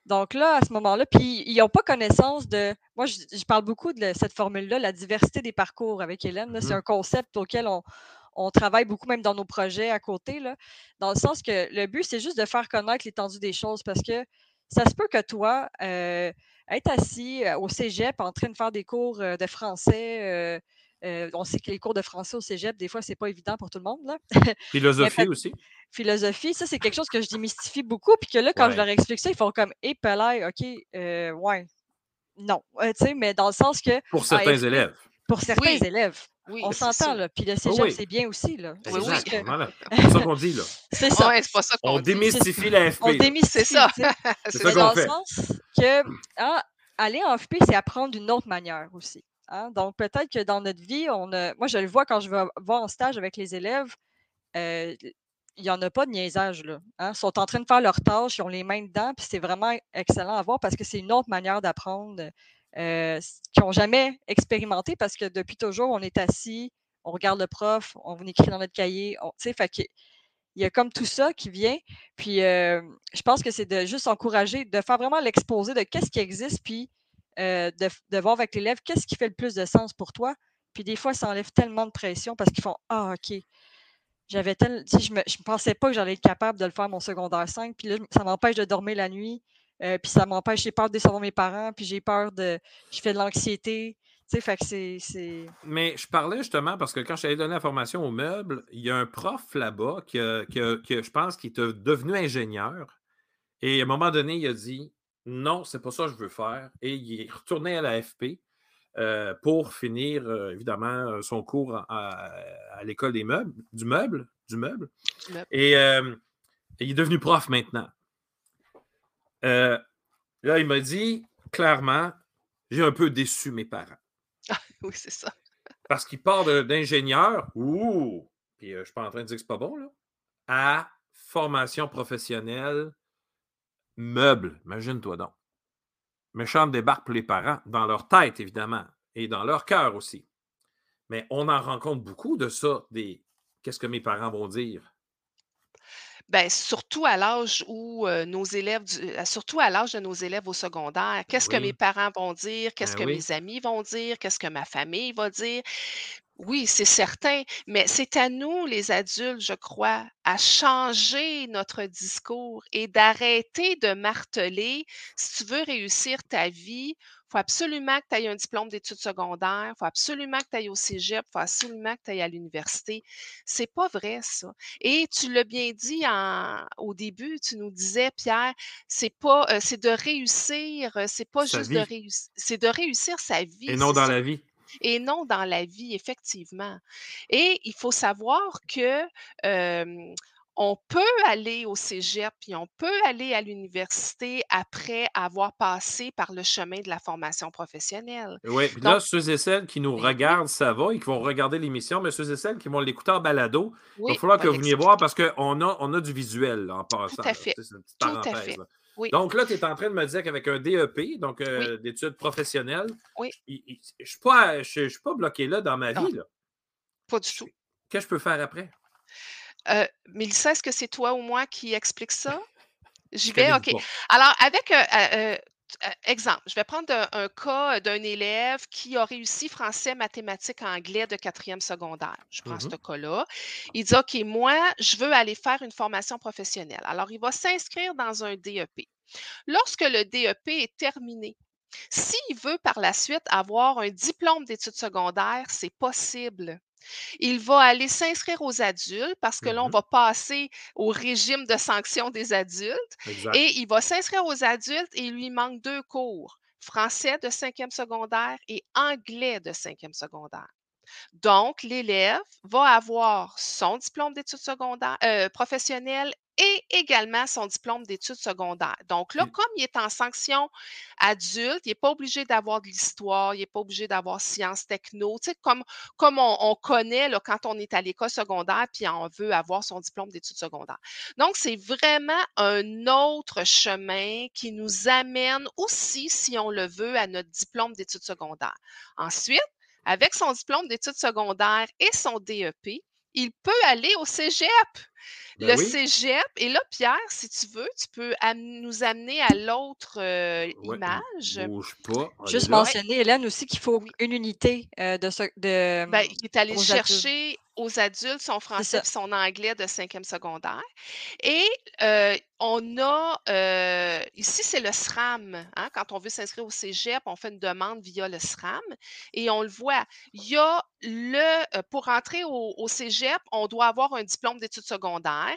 Donc là, à ce moment-là, puis ils n'ont pas connaissance de. Moi, je, je parle beaucoup de cette formule-là, la diversité des parcours avec Hélène. C'est Mhm. un concept auquel on, on travaille beaucoup, même dans nos projets à côté, là, dans le sens que le but, c'est juste de faire connaître l'étendue des choses parce que ça se peut que toi, euh, être assis euh, au cégep en train de faire des cours euh, de français, euh, euh, on sait que les cours de français au cégep, des fois, c'est pas évident pour tout le monde. Là. [LAUGHS] Philosophie fait- aussi. Philosophie, ça, c'est quelque chose que je démystifie beaucoup. Puis que là, quand je leur explique ça, ils font comme Hé, Pelay, OK, euh, ouais, non. Euh, tu sais, mais dans le sens que Pour certains élèves. pour certains Oui. élèves, Oui, on s'entend, là. Puis le cégep, oui. c'est bien aussi, là. C'est Oui, oui. [LAUGHS] Voilà. Ça qu'on dit, là. C'est ça. Ouais, c'est pas ça qu'on On dit. démystifie la FP. On démystifie. C'est ça. [LAUGHS] C'est ça dans le sens que hein, aller en FP, c'est apprendre d'une autre manière aussi. hein. Donc, peut-être que dans notre vie, on a... moi, je le vois quand je vais voir en stage avec les élèves, euh, il n'y en a pas de niaisage. Là, hein. Ils sont en train de faire leurs tâches, ils ont les mains dedans, puis c'est vraiment excellent à voir parce que c'est une autre manière d'apprendre euh, qu'ils n'ont jamais expérimenté parce que depuis toujours, on est assis, on regarde le prof, on écrit dans notre cahier. il y a comme tout ça qui vient. Puis euh, je pense que c'est de juste encourager, de faire vraiment l'exposé de qu'est-ce qui existe, puis euh, de, voir avec l'élève qu'est-ce qui fait le plus de sens pour toi. Puis des fois, ça enlève tellement de pression parce qu'ils font Ah, OK. J'avais tel, je ne pensais pas que j'allais être capable de le faire mon secondaire 5, puis là, ça m'empêche de dormir la nuit. Euh, puis ça m'empêche, j'ai peur de décevoir mes parents, puis j'ai peur de. Je fais de l'anxiété. Tu sais, fait que c'est. Mais je parlais justement parce que quand j'allais donner la formation au meuble, il y a un prof là-bas qui, je pense, qui est devenu ingénieur. Et à un moment donné, il a dit Non, c'est pas ça que je veux faire. Et il est retourné à la FP euh, pour finir, euh, évidemment, son cours à, l'école des meubles, du meuble, du meuble. Et il est devenu prof maintenant. Euh, là, il m'a dit clairement, j'ai un peu déçu mes parents. Ah, [LAUGHS] oui, c'est ça. Parce qu'il part d'ingénieur, ouh, puis euh, je ne suis pas en train de dire que c'est pas bon, là, à formation professionnelle, meuble. Imagine-toi donc. Méchante débarque pour les parents, dans leur tête, évidemment, et dans leur cœur aussi. Mais on en rencontre beaucoup de ça, des qu'est-ce que mes parents vont dire? Ben, surtout à l'âge où nos élèves, surtout à l'âge de nos élèves au secondaire, qu'est-ce que mes parents vont dire, qu'est-ce Ben que mes amis vont dire, qu'est-ce que ma famille va dire? Oui, c'est certain, mais c'est à nous, les adultes, je crois, à changer notre discours et d'arrêter de marteler. Si tu veux réussir ta vie, faut absolument que tu aies un diplôme d'études secondaires, il faut absolument que tu ailles au cégep, il faut absolument que tu ailles à l'université. C'est pas vrai, ça. Et tu l'as bien dit au début, tu nous disais, Pierre, c'est pas, euh, c'est de réussir, euh, c'est pas juste de réussir, c'est de réussir sa vie. Et non dans la vie et non dans la vie, effectivement. Et il faut savoir que on peut aller au cégep, puis on peut aller à l'université après avoir passé par le chemin de la formation professionnelle. Oui, puis là, ceux et celles qui nous regardent, ça va, et qui vont regarder l'émission, mais ceux et celles qui vont l'écouter en balado, il va falloir que vous veniez voir parce qu'on a, on a du visuel en passant. Tout à fait. C'est une petite parenthèse. Donc là, tu es en train de me dire qu'avec un DEP, donc euh, d'études professionnelles, je ne suis, pas, je, suis pas bloqué là dans ma vie. Là. Pas du tout. Qu'est-ce que je peux faire après? Euh, Mélissa, est-ce que c'est toi ou moi qui explique ça? J'y vais, OK. Alors, avec, euh, euh, exemple, je vais prendre un, cas d'un élève qui a réussi français, mathématiques, anglais de quatrième secondaire. Je prends ce mmh cas-là. Il dit, OK, moi, je veux aller faire une formation professionnelle. Alors, il va s'inscrire dans un DEP. Lorsque le DEP est terminé, s'il veut par la suite avoir un diplôme d'études secondaires, c'est possible. Il va aller s'inscrire aux adultes parce que là, on mmh va passer au régime de sanction des adultes. Et il va s'inscrire aux adultes et il lui manque deux cours, français de cinquième secondaire et anglais de cinquième secondaire. Donc, l'élève va avoir son diplôme d'études secondaires euh, professionnelles et également son diplôme d'études secondaires. Donc là, comme il est en sanction adulte, il n'est pas obligé d'avoir de l'histoire, il n'est pas obligé d'avoir sciences techno, tu sais, comme, comme on, connaît là, quand on est à l'école secondaire puis on veut avoir son diplôme d'études secondaires. Donc, c'est vraiment un autre chemin qui nous amène aussi, si on le veut, à notre diplôme d'études secondaires. Ensuite, avec son diplôme d'études secondaires et son DEP, il peut aller au cégep. Ben le cégep, et là, Pierre, si tu veux, tu peux nous amener à l'autre euh, image. Bouge pas. Juste mentionner, Hélène, aussi qu'il faut une unité euh, de, ce, de. Ben, il est allé chercher aux adultes son français et son anglais de cinquième secondaire. Et euh, on a, euh, ici, c'est le SRAM. Hein, quand on veut s'inscrire au cégep, on fait une demande via le SRAM et on le voit. Il y a le, pour entrer au, au cégep, on doit avoir un diplôme d'études secondaires.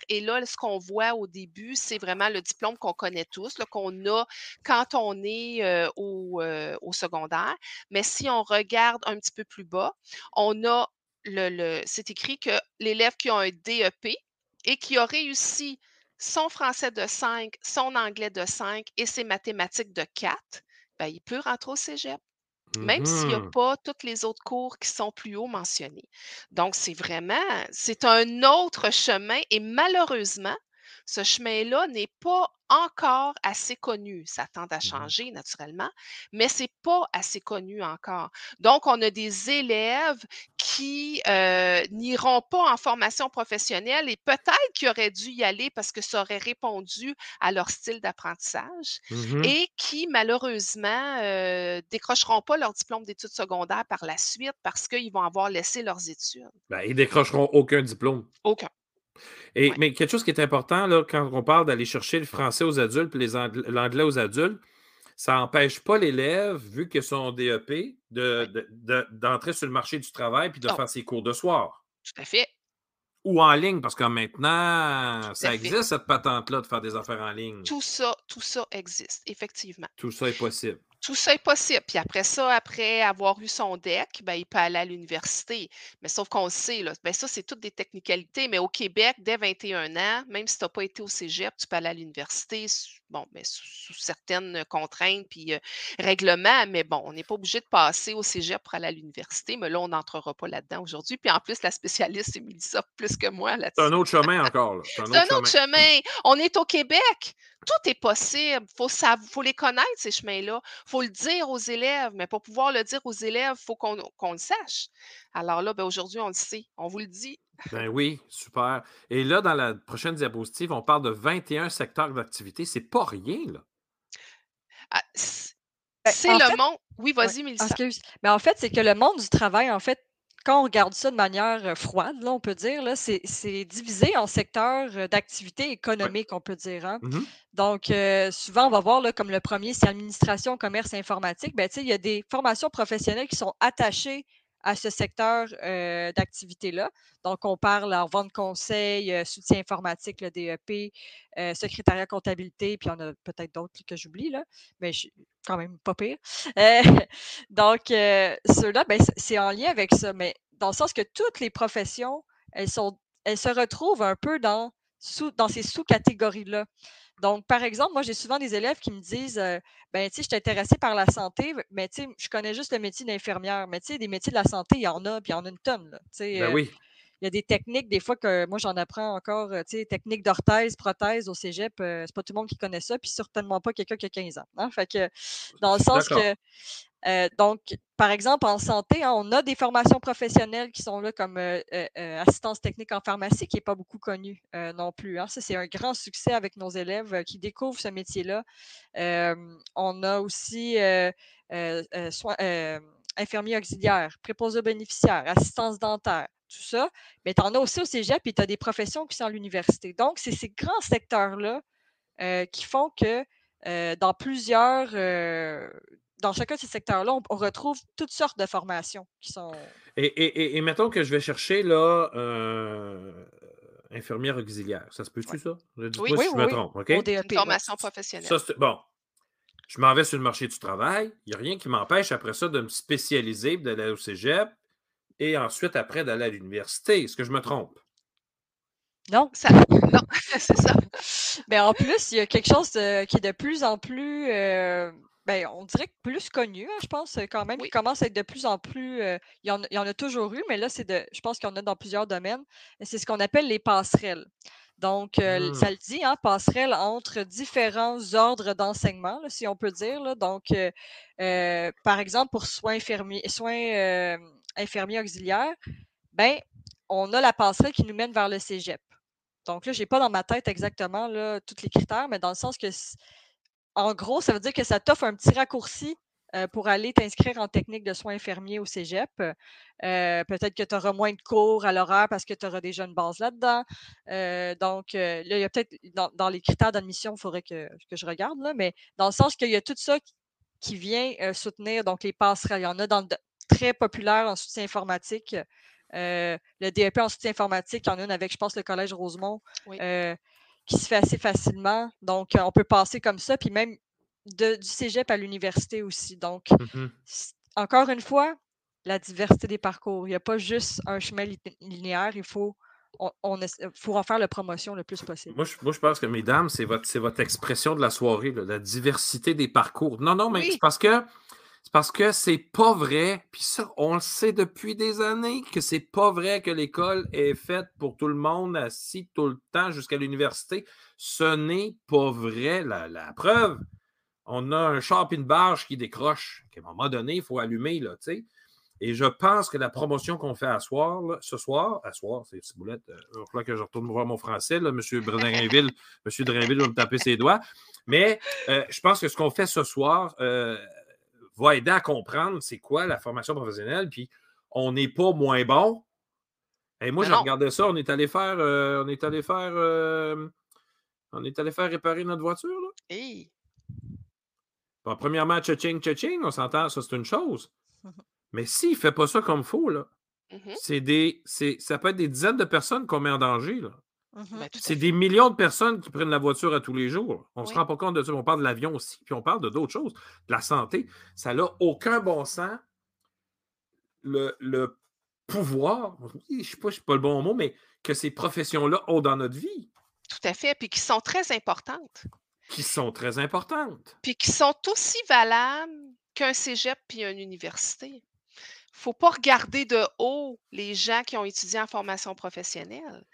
Et là, ce qu'on voit au début, c'est vraiment le diplôme qu'on connaît tous, qu'on a quand on est au, au secondaire. Mais si on regarde un petit peu plus bas, on a le, c'est écrit que l'élève qui a un DEP et qui a réussi son français de 5, son anglais de 5 et ses mathématiques de 4, ben, il peut rentrer au cégep, même s'il n'y a Mmh pas tous les autres cours qui sont plus haut mentionnés. Donc, c'est vraiment, c'est un autre chemin et malheureusement, ce chemin-là n'est pas encore assez connu. Ça tend à Mmh changer naturellement, mais c'est pas assez connu encore. Donc, on a des élèves qui euh, n'iront pas en formation professionnelle et peut-être qu'ils auraient dû y aller parce que ça aurait répondu à leur style d'apprentissage Mmh et qui, malheureusement, euh, décrocheront pas leur diplôme d'études secondaires par la suite parce qu'ils vont avoir laissé leurs études. Ben, ils décrocheront aucun diplôme. Aucun. Et, Ouais. Mais quelque chose qui est important, là, quand on parle d'aller chercher le français aux adultes et l'anglais aux adultes, ça n'empêche pas l'élève, vu que son DEP, de- Oui. de- de- d'entrer sur le marché du travail puis de Non. faire ses cours de soir. Tout à fait. Ou en ligne, parce que maintenant, Tout ça fait. existe, cette patente-là, de faire des affaires en ligne. Tout ça, tout ça existe, effectivement. Tout ça est possible. Tout ça est possible. Puis après ça, après avoir eu son DEC, ben, il peut aller à l'université. Mais sauf qu'on le sait, là, ben, ça, c'est toutes des technicalités. Mais au Québec, dès 21 ans, même si tu n'as pas été au cégep, tu peux aller à l'université. Bon, mais sous, sous certaines contraintes puis euh, règlements. Mais bon, on n'est pas obligé de passer au cégep pour aller à l'université. Mais là, on n'entrera pas là-dedans aujourd'hui. Puis en plus, la spécialiste, c'est Mélissa plus que moi C'est là-dessus. un autre chemin encore. C'est [LAUGHS] un C'est un autre chemin. chemin. On est au Québec. Tout est possible. Il faut, les connaître, ces chemins-là. Il faut le dire aux élèves. Mais pour pouvoir le dire aux élèves, il faut qu'on qu'on le sache. Alors là, ben, aujourd'hui, on le sait. On vous le dit. Ben oui, super. Et là, dans la prochaine diapositive, on parle de 21 secteurs d'activité. C'est pas rien, là. Ah, Ben, C'est le fait- monde. Oui, Ouais, vas-y, Mélissa. excuse. Mais en fait, c'est que le monde du travail, en fait, quand on regarde ça de manière euh, froide, là, on peut dire, là, c'est c'est divisé en secteurs euh, d'activité économique, on peut dire. hein. Mhm. Donc, euh, souvent, on va voir, là, comme le premier, c'est administration, commerce, informatique. Ben, tu sais, il y a des formations professionnelles qui sont attachées à ce secteur euh, d'activité-là. Donc, on parle en vente conseil, euh, soutien informatique, le DEP, euh, secrétariat comptabilité, puis il y en a peut-être d'autres que j'oublie, mais quand même pas pire. [LAUGHS] Donc, ceux-là, ben, c'est en lien avec ça, mais dans le sens que toutes les professions, elles, se retrouvent un peu dans ces sous-catégories-là. Donc, par exemple, moi, j'ai souvent des élèves qui me disent euh, ben, tu sais, je suis intéressée par la santé, mais tu sais, je connais juste le métier d'infirmière. Mais tu sais, des métiers de la santé, il y en a, puis il y en a une tonne. là. Ben euh, oui. il y a des techniques, des fois que moi j'en apprends encore, euh, tu sais, techniques d'orthèse, prothèse au cégep, euh, c'est pas tout le monde qui connaît ça, puis certainement pas quelqu'un qui a 15 ans. hein. Fait que, dans le sens que, euh, donc, par exemple, en santé, hein, on a des formations professionnelles qui sont là comme euh, euh, assistance technique en pharmacie, qui n'est pas beaucoup connue non plus. hein. Ça, c'est un grand succès avec nos élèves qui découvrent ce métier-là. On a aussi soin- infirmier auxiliaire, préposé aux bénéficiaires, assistance dentaire, tout ça. Mais tu en as aussi au cégep et tu as des professions qui sont à l'université. Donc, c'est ces grands secteurs-là qui font que dans plusieurs, dans chacun de ces secteurs-là, on, on retrouve toutes sortes de formations qui sont. Et, et, et- et mettons que je vais chercher là euh, infirmière auxiliaire. Ça se peut-tu, Ouais. ça? Dites-moi Oui, si je me oui, trompe, OK? au DEP. Une formation professionnelle. Ça, bon. Je m'en vais sur le marché du travail. Il n'y a rien qui m'empêche après ça de me spécialiser, d'aller au cégep et ensuite après d'aller à l'université. Est-ce que je me trompe? Non, Ça- Non, [LAUGHS] c'est ça. Mais en plus, il y a quelque chose de- qui est de plus en plus, euh, ben, on dirait que plus connu, hein, je pense, quand même, Oui. qui commence à être de plus en plus. euh, il, y en, il y en a toujours eu, mais là, c'est de, je pense qu'il y en a dans plusieurs domaines. C'est ce qu'on appelle les passerelles. Donc, euh, Hmm. ça le dit, hein, passerelle entre différents ordres d'enseignement, si on peut dire. là. Donc, euh, par exemple, pour soins infirmiers, soins infirmiers auxiliaires, ben, on a la passerelle qui nous mène vers le cégep. Donc là, je n'ai pas dans ma tête exactement là, tous les critères, mais dans le sens que, en gros, ça veut dire que ça t'offre un petit raccourci euh, pour aller t'inscrire en technique de soins infirmiers au cégep. Euh, Peut-être que tu auras moins de cours à l'horaire parce que tu auras déjà une base là-dedans. Euh, donc, là, il y a peut-être dans, dans les critères d'admission, il faudrait que, que je regarde, là, mais dans le sens qu'il y a tout ça qui, qui vient soutenir donc les passerelles. Il y en a dans le très populaire en soutien informatique. Le DEP en soutien informatique, il y en a une avec, je pense, le Collège Rosemont, Oui. Euh, qui se fait assez facilement. Donc, euh, on peut passer comme ça, puis même de- du cégep à l'université aussi. Donc, c- encore une fois, la diversité des parcours. Il n'y a pas juste un chemin li- linéaire, il faut, on, faut en faire la promotion le plus possible. Moi je, moi, je pense que, mesdames, c'est votre, votre expression de la soirée, là, la diversité des parcours. Non, non, mais Oui. c'est parce que c'est parce que c'est pas vrai. Puis ça, on le sait depuis des années que c'est pas vrai que l'école est faite pour tout le monde assis tout le temps jusqu'à l'université. Ce n'est pas vrai. La, preuve, on a un char une barge qui décroche. À un moment donné, il faut allumer, là, tu sais. Et je pense que la promotion qu'on fait à soir, là, ce soir, à soir, c'est ciboulette, euh, falloir que je retourne voir mon français, là, M. Drainville, M. Drainville va me taper ses doigts. Mais euh, je pense que ce qu'on fait ce soir euh, va aider à comprendre c'est quoi la formation professionnelle, puis on n'est pas moins bon. Et moi, Mais j'ai regardé ça. On est allé faire. euh, on est allé faire. euh, on est allé faire réparer notre voiture. Là. Hey. Bon, premièrement, cha-ching, cha-ching, on s'entend, ça c'est une chose. [LAUGHS] Mais s'il ne fait pas ça comme il faut, là, Mhm. c'est des, c'est, ça peut être des dizaines de personnes qu'on met en danger. Là. Mhm. Ben, C'est des millions de personnes qui prennent la voiture à tous les jours. On ne se rend pas compte de ça. On parle de l'avion aussi, puis on parle de d'autres choses, de la santé. Ça n'a aucun bon sens. Le, le pouvoir, je ne sais pas, c'est pas le bon mot, mais que ces professions-là ont dans notre vie, Tout à fait. Puis qui sont très importantes. qui sont très importantes. Puis qui sont aussi valables qu'un cégep puis une université. Faut pas regarder de haut les gens qui ont étudié en formation professionnelle.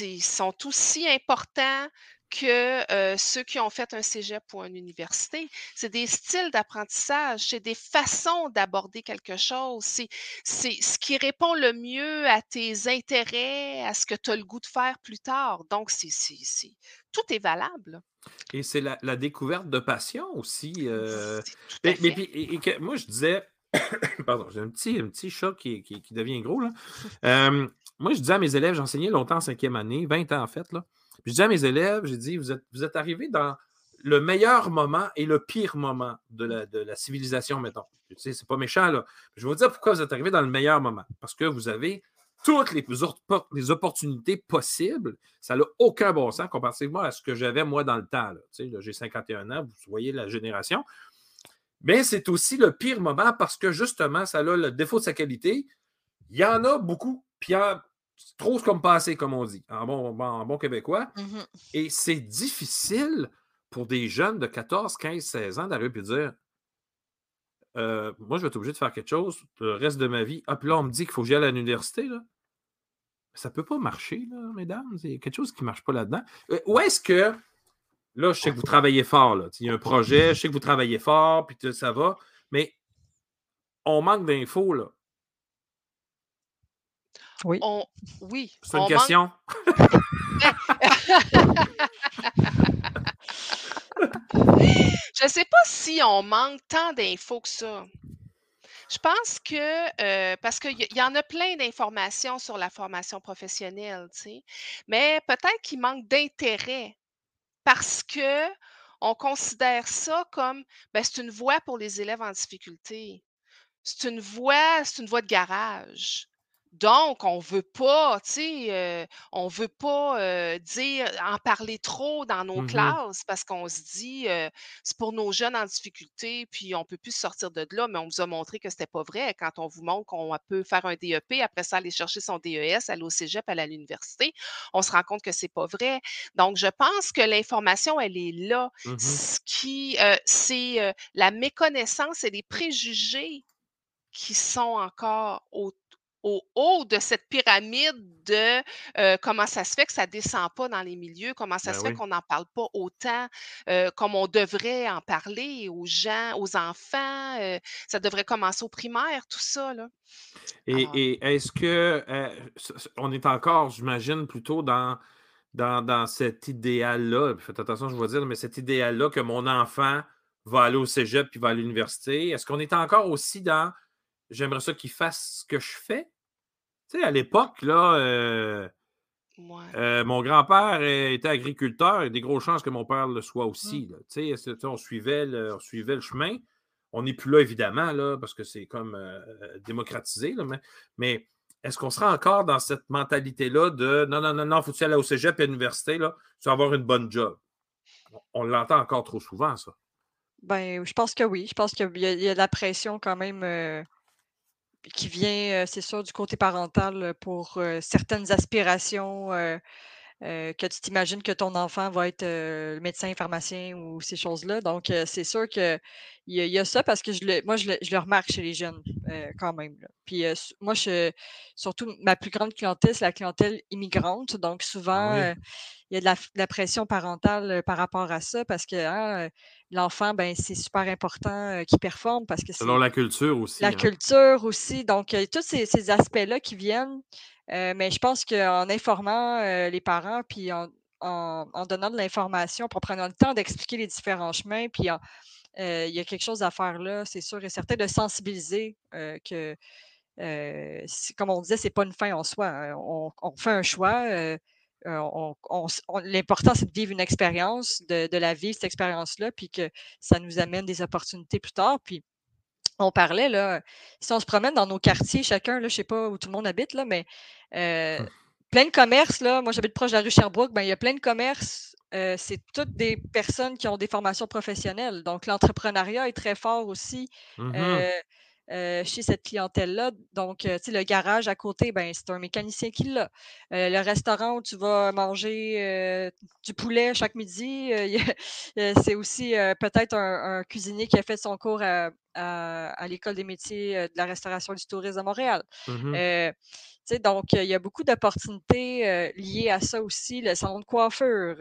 Ils sont aussi importants que euh, ceux qui ont fait un cégep ou une université. C'est des styles d'apprentissage, c'est des façons d'aborder quelque chose. C'est ce qui répond le mieux à tes intérêts, à ce que tu as le goût de faire plus tard. Donc, c'est tout est valable. Et c'est la, la découverte de passion aussi. euh, tout à Mais, et- et que moi, je disais, [COUGHS] pardon, j'ai un petit, un petit chat qui, qui- devient gros. Là. Euh, moi, je disais à mes élèves, j'enseignais longtemps en cinquième année, 20 ans en fait. Là. Je disais à mes élèves, j'ai dit, vous êtes, vous êtes arrivés dans le meilleur moment et le pire moment de la, de la civilisation, mettons. Tu sais, c'est pas méchant, là. Je vais vous dire pourquoi vous êtes arrivés dans le meilleur moment. Parce que vous avez toutes les, les opportunités possibles. Ça n'a aucun bon sens comparativement à ce que j'avais moi dans le temps. Tu sais, j'ai 51 ans, vous voyez la génération. Mais c'est aussi le pire moment parce que justement, ça a le défaut de sa qualité. Il y en a beaucoup, puis il y trop comme passé, comme on dit, en bon, en bon québécois. Mhm. Et c'est difficile pour des jeunes de 14, 15, 16 ans d'arriver et de dire Euh, Moi, je vais être obligé de faire quelque chose le reste de ma vie. Ah, puis là, on me dit qu'il faut que j'aille à l'université. Ça ne peut pas marcher, là, mesdames. Il y a quelque chose qui ne marche pas là-dedans. Euh, où est-ce que. Là, je sais que vous travaillez fort. Là. Il y a un projet, je sais que vous travaillez fort, puis tout ça va. Mais on manque d'infos. là. Oui. On, oui, C'est une on manque question? [LAUGHS] Je ne sais pas si on manque tant d'infos que ça. Je pense que, euh, parce qu'il y, y en a plein d'informations sur la formation professionnelle, tu sais, mais peut-être qu'il manque d'intérêt parce que on considère ça comme, ben, c'est une voie pour les élèves en difficulté. C'est une voie, c'est une voie de garage. Donc, on veut pas, tu sais, euh, on veut pas euh, dire, en parler trop dans nos Mhm. classes parce qu'on se dit, euh, c'est pour nos jeunes en difficulté, puis on peut plus sortir de là, mais on vous a montré que c'était pas vrai. Quand on vous montre qu'on peut faire un DEP, après ça, aller chercher son DES, aller au cégep, aller à l'université, on se rend compte que c'est pas vrai. Donc, je pense que l'information, elle est là. Mhm. Ce qui, euh, c'est la méconnaissance et les préjugés qui sont encore au, au haut de cette pyramide de euh, comment ça se fait que ça ne descend pas dans les milieux, comment ça Ben se fait qu'on n'en parle pas autant euh, comme on devrait en parler aux gens, aux enfants. euh, ça devrait commencer au primaire, tout ça. Là. Et, est-ce que on est encore, j'imagine, plutôt dans, dans, dans cet idéal-là, faites attention, je vais dire, mais cet idéal-là que mon enfant va aller au cégep puis va à l'université. Est-ce qu'on est encore aussi dans j'aimerais ça qu'il fasse ce que je fais? Tu sais, à l'époque, là, euh, Ouais. euh, mon grand-père était agriculteur, il y a des grosses chances que mon père le soit aussi. là. Tu sais, on, suivait le, on suivait le chemin. On n'est plus là, évidemment, là, parce que c'est comme euh, démocratisé. là, mais mais est-ce qu'on sera encore dans cette mentalité-là de non, non, non, non, faut-tu aller au cégep et à l'université, là, tu vas avoir une bonne job? On, l'entend encore trop souvent, ça. Ben, je pense que oui. Je pense qu'il y, y a de la pression quand même euh, qui vient, c'est sûr, du côté parental pour certaines aspirations euh, que tu t'imagines que ton enfant va être euh, médecin, pharmacien ou ces choses-là. Donc, euh, c'est sûr qu'il y, a- il y a ça parce que je le, moi, je le, je le remarque chez les jeunes quand même. là. Puis, moi, je, surtout, ma plus grande clientèle, c'est la clientèle immigrante. Donc, souvent, Ah oui. euh, il y a de la, f- de la pression parentale par rapport à ça parce que hein, l'enfant, ben, c'est super important qu'il performe parce que c'est Selon la culture aussi. la hein. culture aussi. Donc, il y a tous ces, ces aspects-là qui viennent. Euh, mais je pense qu'en informant euh, les parents, puis en, donnant de l'information, en prenant le temps d'expliquer les différents chemins, puis euh, il y a quelque chose à faire là, c'est sûr et certain, de sensibiliser que comme on disait, c'est pas une fin en soi. Hein. On, fait un choix. L'important, c'est de vivre une expérience, de, de, la vivre, cette expérience-là, puis que ça nous amène des opportunités plus tard. Puis on parlait, là, si on se promène dans nos quartiers, chacun, là, je ne sais pas où tout le monde habite, là, mais hum. plein de commerces, là, moi j'habite proche de la rue Sherbrooke, ben, il y a plein de commerces, c'est toutes des personnes qui ont des formations professionnelles. Donc l'entrepreneuriat est très fort aussi. Mmh chez cette clientèle-là. Donc, tu sais, le garage à côté, ben, c'est un mécanicien qui l'a. le restaurant où tu vas manger du poulet chaque midi, [LAUGHS] c'est aussi peut-être un, cuisinier qui a fait son cours à, l'École des métiers de la restauration et du tourisme à Montréal. Mmh donc, il y a beaucoup d'opportunités liées à ça aussi, le salon de coiffure.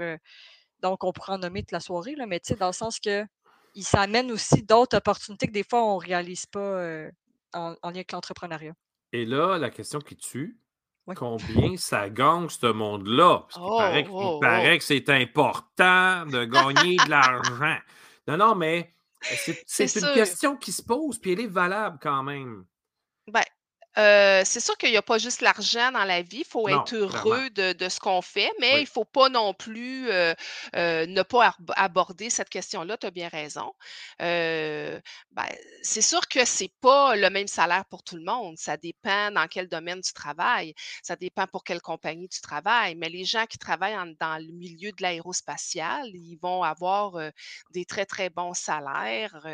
donc, on pourrait en nommer toute la soirée, là, mais dans le sens que il s'amène aussi d'autres opportunités que des fois, on ne réalise pas euh, en, lien avec l'entrepreneuriat. Et là, la question qui tue, combien ça gagne ce monde-là? Parce qu'il paraît, oh, oh, paraît, oh. que c'est important de gagner de l'argent. Non, non, mais c'est une question qui se pose, puis elle est valable quand même. Euh, c'est sûr qu'il n'y a pas juste l'argent dans la vie, il faut être heureux de, ce qu'on fait, mais il ne faut pas non plus euh, euh, ne pas aborder cette question-là, tu as bien raison. Ben, c'est sûr que ce n'est pas le même salaire pour tout le monde. Ça dépend dans quel domaine tu travailles, ça dépend pour quelle compagnie tu travailles, mais les gens qui travaillent dans le milieu de l'aérospatial, ils vont avoir des très, très bons salaires,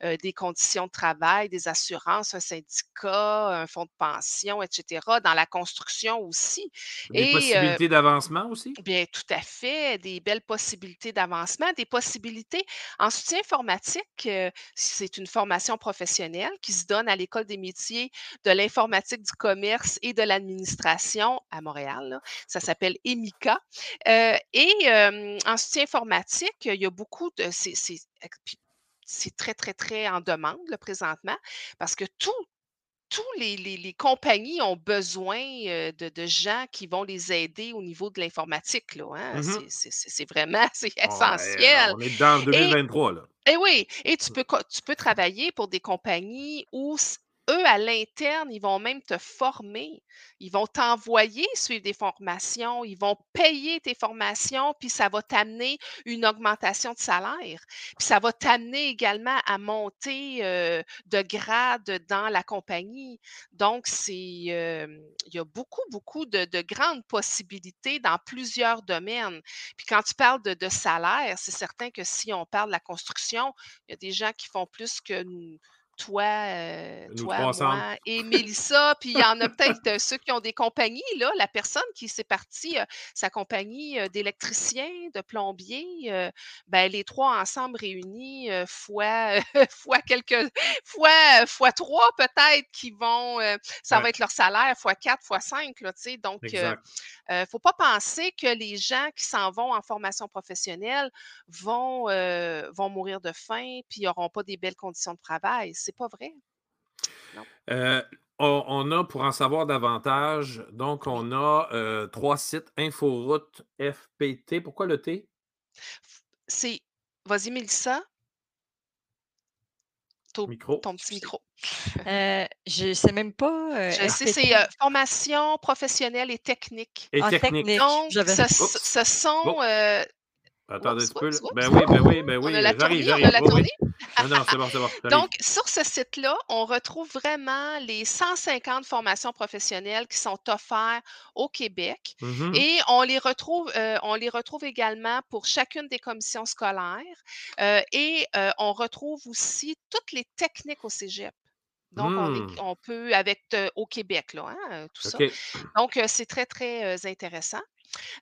des conditions de travail, des assurances, un syndicat, un fonds de pension, etc., dans la construction aussi. Des possibilités d'avancement aussi? Bien, tout à fait, des belles possibilités d'avancement, des possibilités en soutien informatique. c'est une formation professionnelle qui se donne à l'École des métiers de l'informatique, du commerce et de l'administration à Montréal. Ça s'appelle EMICA. et en soutien informatique, il y a beaucoup de c'est très, très, très en demande présentement parce que tout, tous les, compagnies ont besoin de, gens qui vont les aider au niveau de l'informatique. Hein. Mmh c'est vraiment [LAUGHS] c'est essentiel. on est dans 2023. là. Et oui, et tu mmh. peux, tu peux travailler pour des compagnies où eux, à l'interne, ils vont même te former. Ils vont t'envoyer suivre des formations, ils vont payer tes formations, puis ça va t'amener une augmentation de salaire. Puis ça va t'amener également à monter de grade dans la compagnie. Donc, c'est, il y a beaucoup, beaucoup de, grandes possibilités dans plusieurs domaines. Puis quand tu parles de, de salaire, c'est certain que si on parle de la construction, il y a des gens qui font plus que nous toi, euh, toi moi et Mélissa. Puis il y en a peut-être euh, ceux qui ont des compagnies. Là, la personne qui s'est partie, euh, sa compagnie d'électricien, de plombier, ben, les trois ensemble réunis, fois, [LAUGHS] fois quelques, fois, fois trois peut-être qui vont, ça va être leur salaire, fois quatre, fois cinq. Là, donc, il ne faut pas penser que les gens qui s'en vont en formation professionnelle vont, vont mourir de faim puis n'auront pas des belles conditions de travail c'est pas vrai? Euh, on, a, pour en savoir davantage, donc on a euh, trois sites Inforoute FPT. Pourquoi le T? C'est. Vas-y, Mélissa. Ton, micro. ton petit micro. Euh, je ne sais même pas. je sais, c'est formation professionnelle et technique. Et technique. Donc, ce, sont. Attendez un peu. Ben oui, ben oui, ben oui. J'arrive, j'arrive. Non, c'est bon, c'est bon. [LAUGHS] Donc, sur ce site-là, on retrouve vraiment les 150 formations professionnelles qui sont offertes au Québec. Mmh Et on les retrouve, euh, on les retrouve également pour chacune des commissions scolaires. Euh, et euh, on retrouve aussi toutes les techniques au Cégep. Donc, on, peut, avec au Québec, là, hein, tout ça. Donc, c'est très, très intéressant.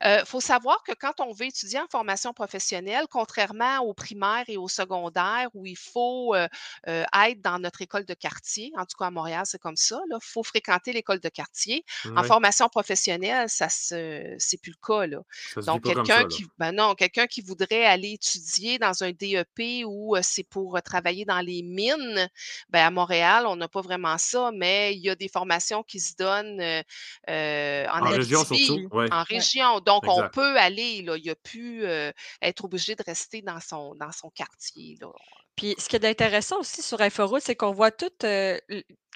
Il faut savoir que quand on veut étudier en formation professionnelle, contrairement au primaire et au secondaire où il faut être dans notre école de quartier, en tout cas à Montréal, c'est comme ça, il faut fréquenter l'école de quartier. En formation professionnelle, ça c'est plus le cas. Là. Donc, quelqu'un qui, ben non, quelqu'un qui voudrait aller étudier dans un DEP où c'est pour travailler dans les mines, ben à Montréal, on n'a pas vraiment ça, mais il y a des formations qui se donnent en, région surtout. En région donc, on peut aller, là, il a pu être obligé de rester dans son, dans son quartier. Puis ce qui est intéressant aussi sur Inforoute, c'est qu'on voit tout euh,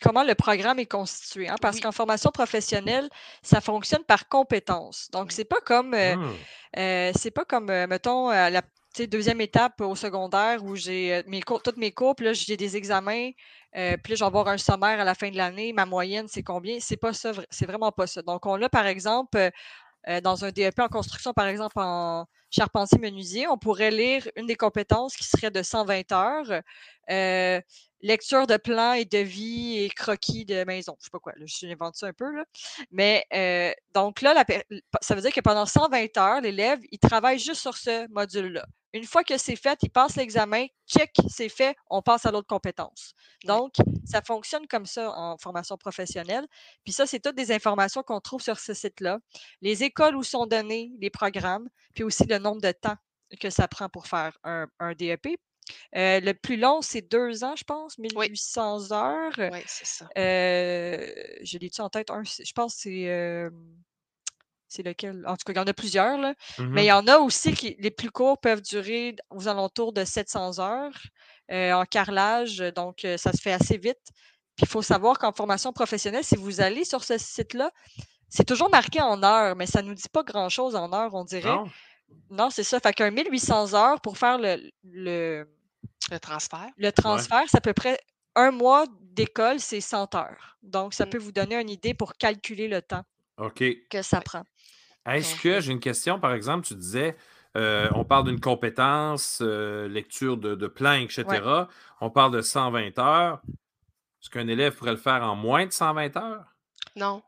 comment le programme est constitué. hein, parce Oui. qu'en formation professionnelle, ça fonctionne par compétences. Donc, c'est pas comme euh, euh, c'est pas comme, euh, mettons, à la deuxième étape au secondaire où j'ai euh, mes cours, toutes mes cours, puis là, j'ai des examens, euh, puis là, je vais avoir un sommaire à la fin de l'année. Ma moyenne, c'est combien? C'est pas ça, c'est vraiment pas ça. Donc, on a, par exemple, euh, dans un DEP en construction, par exemple, en charpentier-menuisier, on pourrait lire une des compétences qui serait de 120 heures. euh, lecture de plans et devis et croquis de maison. Je sais pas quoi, je invente ça un peu, là. Mais euh, donc là, ça veut dire que pendant 120 heures, l'élève, il travaille juste sur ce module-là. Une fois que c'est fait, il passe l'examen, check, c'est fait, on passe à l'autre compétence. Donc, ça fonctionne comme ça en formation professionnelle. Puis ça, c'est toutes des informations qu'on trouve sur ce site-là. Les écoles où sont donnés les programmes, puis aussi le nombre de temps que ça prend pour faire un, un DEP. Euh, le plus long, c'est deux ans, je pense, Oui, 1800 heures. oui, c'est ça. Euh, je l'ai-tu en tête? Un, je pense que c'est. euh, c'est lequel? En tout cas, il y en a plusieurs, là. Mais il Mhm. y en a aussi qui, les plus courts peuvent durer aux alentours de 700 heures euh, en carrelage. Donc, euh, ça se fait assez vite. Puis, il faut savoir qu'en formation professionnelle, si vous allez sur ce site-là, c'est toujours marqué en heures, mais ça ne nous dit pas grand-chose en heures, on dirait. Non? Non, c'est ça. Fait qu'un 1800 heures pour faire le, le, Le transfert? le Ouais. transfert, c'est à peu près un mois d'école, c'est 100 heures. Donc, ça Mm. peut vous donner une idée pour calculer le temps que ça prend. Est-ce que j'ai une question, par exemple, tu disais, euh, on parle d'une compétence, euh, lecture de, de etc. ouais. On parle de 120 heures. Est-ce qu'un élève pourrait le faire en moins de 120 heures? Non.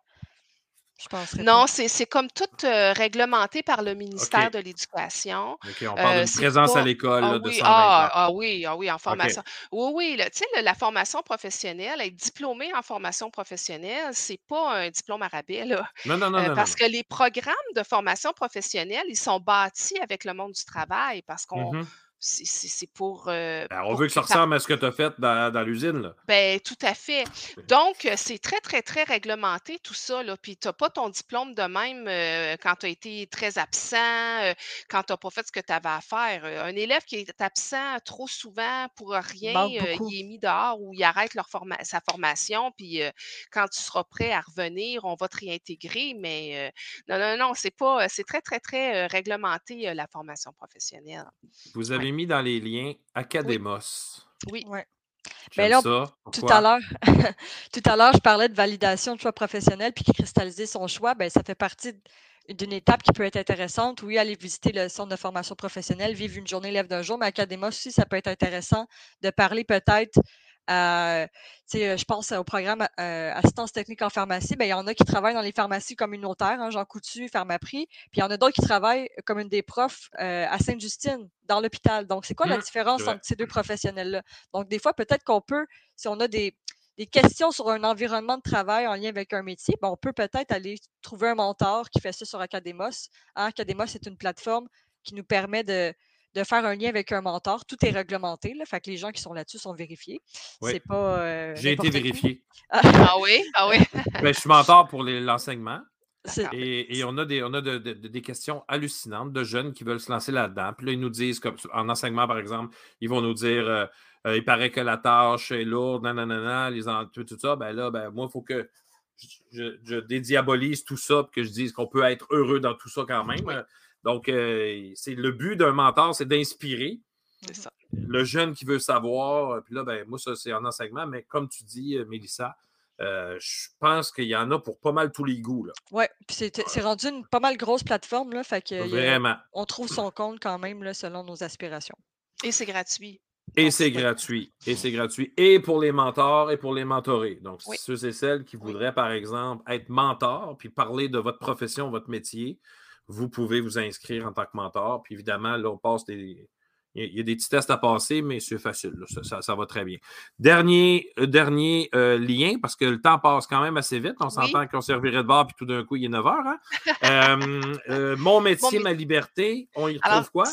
Je. Non, c'est c'est comme tout euh, réglementé par le ministère de l'Éducation. OK, on parle Euh, d'une présence à l'école Ah là, de oui, 120 ah, ah oui, ah oui, en formation. Oui, oui, là, tu sais, la formation professionnelle, être diplômé en formation professionnelle, c'est pas un diplôme à rabais, là. Non, non, non, Euh, non, non. parce que les programmes de formation professionnelle, ils sont bâtis avec le monde du travail parce qu'on c'est c'est- pour, euh, Ben, on pour veut que ça ressemble à ce que tu as fait dans, dans l'usine. ben, tout à fait. [LAUGHS] Donc, euh, c'est très, très, très réglementé tout ça, là. Puis, tu n'as pas ton diplôme de même euh, quand tu as été très absent, euh, quand tu n'as pas fait ce que tu avais à faire. Un élève qui est absent trop souvent pour rien, euh, il est mis dehors ou il arrête leur forma- sa formation. Puis, euh, quand tu seras prêt à revenir, on va te réintégrer. Mais euh, non, non, non, c'est pas, c'est très, très, très euh, réglementé, euh, la formation professionnelle. Vous Ouais. Mis dans les liens Oui, Academos. oui. Ouais. Ben J'aime là, ça. tout à l'heure, [LAUGHS] tout à l'heure, je parlais de validation de choix professionnel puis cristalliser son choix. Ben, ça fait partie d'une étape qui peut être intéressante. Oui, aller visiter le centre de formation professionnelle, vivre une journée lève d'un jour, mais Académos aussi, ça peut être intéressant de parler peut-être à, euh, je pense au programme euh, assistance technique en pharmacie. Ben, il y en a qui travaillent dans les pharmacies communautaires, hein, Jean Coutu, Pharmaprix, puis il y en a d'autres qui travaillent comme une des profs euh, à Sainte-Justine, dans l'hôpital. Donc, c'est quoi la Hum, différence entre ces deux professionnels-là? Donc, des fois, peut-être qu'on peut, si on a des, des questions sur un environnement de travail en lien avec un métier, ben, on peut peut-être aller trouver un mentor qui fait ça sur Academos. Hein, Academos, c'est une plateforme qui nous permet de, de faire un lien avec un mentor. Tout est réglementé, là, fait que les gens qui sont là-dessus sont vérifiés. Oui. C'est pas euh, J'ai été vérifié. Ah, Ah oui, ah oui? [LAUGHS] Ben, je suis mentor pour l'enseignement. Et, et on a, des, on a de- de- de- des questions hallucinantes de jeunes qui veulent se lancer là-dedans. Puis là, ils nous disent, comme en enseignement, par exemple, ils vont nous dire euh, euh, il paraît que la tâche est lourde, nanana, les en- tout, tout ça. Ben là, ben, moi, il faut que je, je- je dédiabolise tout ça puis que je dise qu'on peut être heureux dans tout ça quand même. Oui, Donc, euh, c'est le but d'un mentor, c'est d'inspirer c'est ça. le jeune qui veut savoir. Puis là, ben, moi, ça, c'est en enseignement. Mais comme tu dis, euh, Mélissa, euh, je pense qu'il y en a pour pas mal tous les goûts. Là. Ouais, puis c'est c'est rendu une pas mal grosse plateforme, là, fait que, a- Vraiment. on trouve son compte quand même là, selon nos aspirations. Et c'est gratuit. Et c'est Oui. gratuit. Et c'est gratuit. Et pour les mentors et pour les mentorés. Donc, oui, ceux et celles qui oui. voudraient, par exemple, être mentor puis parler de votre profession, votre métier, vous pouvez vous inscrire en tant que mentor. Puis évidemment, là, on passe des. Il y a- des petits tests à passer, mais c'est facile. là. Ça, ça- ça va très bien. Dernier, euh, dernier euh, lien, parce que le temps passe quand même assez vite. On Oui. s'entend qu'on servirait de bord, puis tout d'un coup, il est 9 heures. hein? [LAUGHS] Euh, euh, mon métier, mé- ma liberté, on y Alors, retrouve quoi?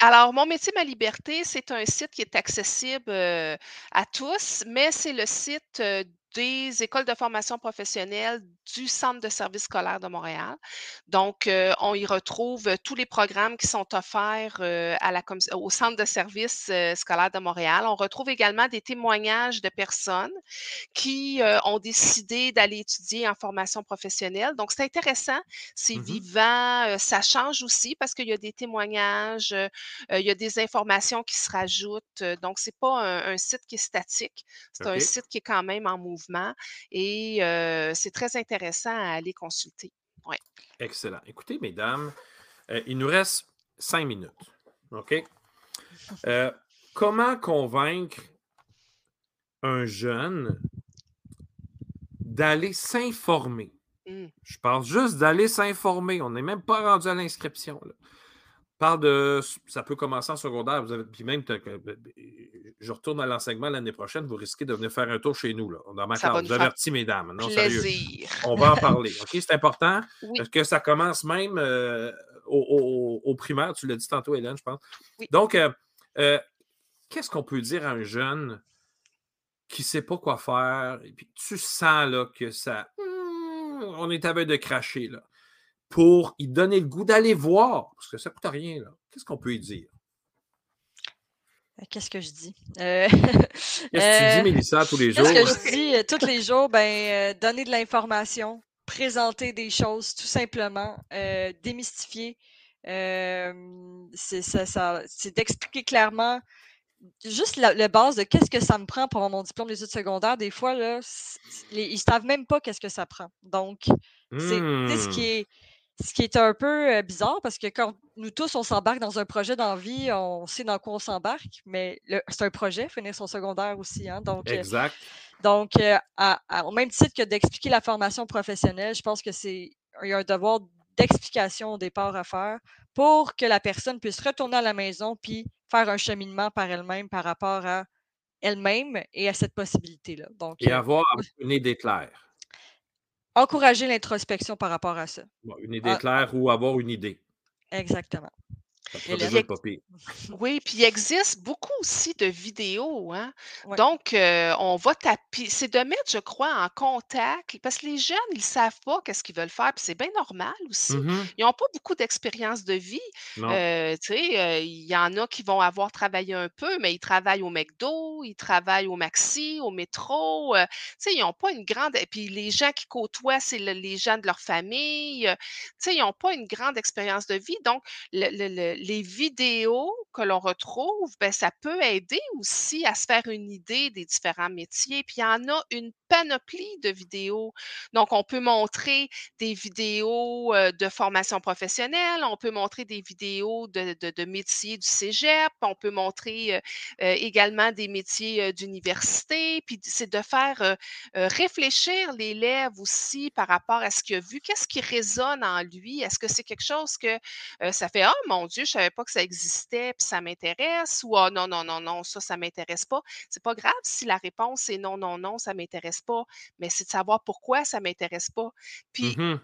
Alors, Mon métier, ma liberté, c'est un site qui est accessible euh, à tous, mais c'est le site euh, des écoles de formation professionnelle du Centre de services scolaires de Montréal. Donc, euh, on y retrouve euh, tous les programmes qui sont offerts euh, à la, au Centre de services scolaires de Montréal. On retrouve également des témoignages de personnes qui ont décidé d'aller étudier en formation professionnelle. Donc, c'est intéressant, c'est Mmh vivant, ça change aussi parce qu'il y a des témoignages, il y a des informations qui se rajoutent. Donc, c'est pas un, site qui est statique, c'est un site qui est quand même en mouvement et c'est très intéressant à aller consulter. Ouais. Excellent. Écoutez, mesdames, il nous reste cinq minutes. OK? comment convaincre un jeune d'aller s'informer? Mmh. Je parle juste d'aller s'informer. On n'est même pas rendu à l'inscription parle de. Ça peut commencer en secondaire. Vous avez, puis même, je retourne à l'enseignement l'année prochaine, vous risquez de venir faire un tour chez nous. Là, dans ma classe. Je vous avertis, mesdames. Non, plaisir. On va en parler. OK, c'est important. Parce que ça commence même euh, au, primaire. Tu l'as dit tantôt, Hélène, je pense. Donc, euh, euh, qu'est-ce qu'on peut dire à un jeune qui ne sait pas quoi faire et puis tu sens là, que ça. Hmm, on est à veille de cracher. Là pour y donner le goût d'aller voir, parce que ça ne coûte rien. Qu'est-ce qu'on peut y dire? Euh, qu'est-ce que je dis? Euh, [LAUGHS] Qu'est-ce que tu dis, Mélissa, tous les jours? Qu'est-ce que je dis euh, tous les jours? Ben, donner de l'information, présenter des choses, tout simplement, démystifier. c'est d'expliquer clairement juste la, base de qu'est-ce que ça me prend pour avoir mon diplôme d'études secondaires. Des fois, là, ils ne savent même pas qu'est-ce que ça prend. Donc, c'est ce qui mmh. est ce qui est un peu bizarre parce que quand nous tous, on s'embarque dans un projet d'envie, on sait dans quoi on s'embarque, mais c'est un projet, finir son secondaire aussi. Hein, donc, exact. donc, au même titre que d'expliquer la formation professionnelle, je pense que c'est y a un devoir d'explication au départ à faire pour que la personne puisse retourner à la maison puis faire un cheminement par elle-même par rapport à elle-même et à cette possibilité-là. Donc, et avoir une idée claire encourager l'introspection par rapport à ça. une idée ah. claire ou avoir une idée. Exactement. [LAUGHS] Oui, puis il existe beaucoup aussi de vidéos. Hein? Donc, euh, on va taper. C'est de mettre, je crois, en contact, parce que les jeunes, ils ne savent pas qu'est-ce qu'ils veulent faire, puis c'est bien normal aussi. Mmh ils n'ont pas beaucoup d'expérience de vie. Euh, tu sais, euh, il y en a qui vont avoir travaillé un peu, mais ils travaillent au McDo, ils travaillent au Maxi, au métro. tu sais, ils n'ont pas une grande. Et puis les gens qui côtoient, c'est les gens de leur famille. tu sais, ils n'ont pas une grande expérience de vie. Donc, le, le les vidéos que l'on retrouve, ben, ça peut aider aussi à se faire une idée des différents métiers. Puis il y en a une panoplie de vidéos. Donc, on peut montrer des vidéos de formation professionnelle, on peut montrer des vidéos de, de, métiers du cégep, on peut montrer également des métiers d'université. Puis c'est de faire réfléchir l'élève aussi par rapport à ce qu'il a vu. Qu'est-ce qui résonne en lui? Est-ce que c'est quelque chose que ça fait, oh mon Dieu, savais pas que ça existait, puis ça m'intéresse, ou oh non, non, non, non, ça, ça ne m'intéresse pas. C'est pas grave si la réponse est non, non, non, ça ne m'intéresse pas, mais c'est de savoir pourquoi ça ne m'intéresse pas. Puis mmh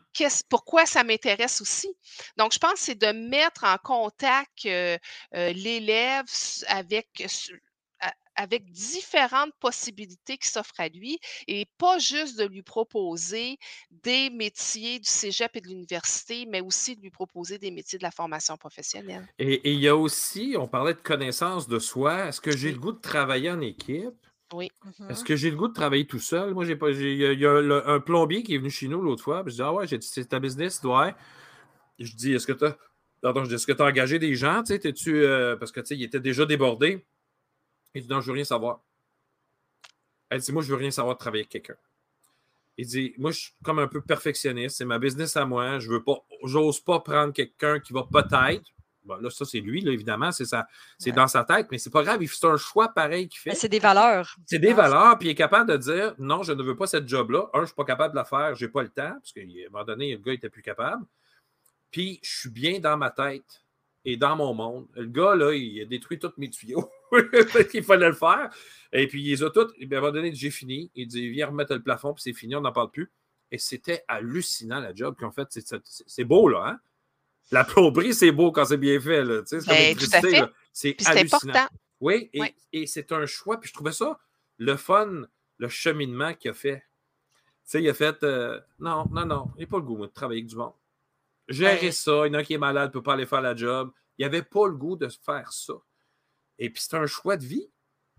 pourquoi ça m'intéresse aussi? Donc, je pense que c'est de mettre en contact l'élève avec avec différentes possibilités qui s'offrent à lui et pas juste de lui proposer des métiers du cégep et de l'université, mais aussi de lui proposer des métiers de la formation professionnelle. Et, il y a aussi, on parlait de connaissance de soi. Est-ce que j'ai le goût de travailler en équipe? Oui. Est-ce que j'ai le goût de travailler tout seul? Moi, j'ai pas. Il y a, un plombier qui est venu chez nous l'autre fois. je dis Ah ouais, c'est ta business, ouais. Je dis Est-ce que tu as. Pardon, je dis Est-ce que tu as engagé des gens? Tu euh, parce que tu sais, il était déjà débordé. Il dit Non, je veux rien savoir. Elle dit Moi, je veux rien savoir de travailler avec quelqu'un. Il dit Moi, je suis comme un peu perfectionniste. C'est ma business à moi. Je veux pas. J'ose pas prendre quelqu'un qui va peut-être Bon, là, ça, c'est lui, là, évidemment, c'est dans sa tête, mais c'est pas grave, c'est un choix pareil qu'il fait. C'est des valeurs. C'est des valeurs, puis il est capable de dire non, je ne veux pas cette job-là. Un, je ne suis pas capable de la faire, je n'ai pas le temps, parce qu'à un moment donné, le gars était plus capable. Puis je suis bien dans ma tête et dans mon monde. Le gars, là, il a détruit tous mes tuyaux. [LAUGHS] qu'il fallait le faire. Et puis, il les a tous. à un moment donné, j'ai fini. Il dit Viens remettre le plafond, puis c'est fini, on n'en parle plus. Et c'était hallucinant, la job. Puis en fait, c'est beau, là. Hein? La plomberie, c'est beau quand c'est bien fait. C'est ben, C'est hallucinant. Important. Oui, et, c'est un choix. Puis je trouvais ça le fun le cheminement qu'il a fait. Tu sais, il a fait euh, non, non, non, il n'a pas le goût moi, de travailler avec du monde. Gérer Ouais. ça, il y en a qui est malade, ne peut pas aller faire la job. Il n'avait pas le goût de faire ça. Et puis, c'est un choix de vie.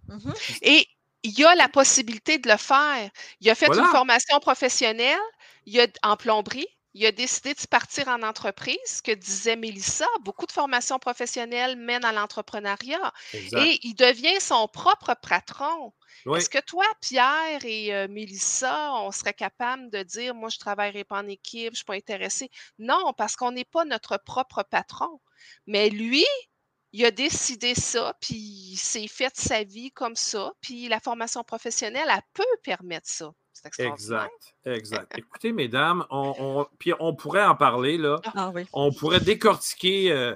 Mhm. Et il y a la possibilité de le faire. Il a fait Voilà. une formation professionnelle il a, en plomberie. Il a décidé de se partir en entreprise, ce que disait Mélissa. Beaucoup de formations professionnelles mènent à l'entrepreneuriat. Et il devient son propre patron. Oui. Est-ce que toi, Pierre et euh, Mélissa, on serait capable de dire, moi, je ne travaillerai pas en équipe, je ne suis pas intéressée? Non, parce qu'on n'est pas notre propre patron. Mais lui, il a décidé ça, puis il s'est fait sa vie comme ça, puis la formation professionnelle, elle peut permettre ça. C'est extraordinaire. Exact, exact. Écoutez, mesdames, on, on- puis on pourrait en parler, là. Ah oui. On pourrait décortiquer euh,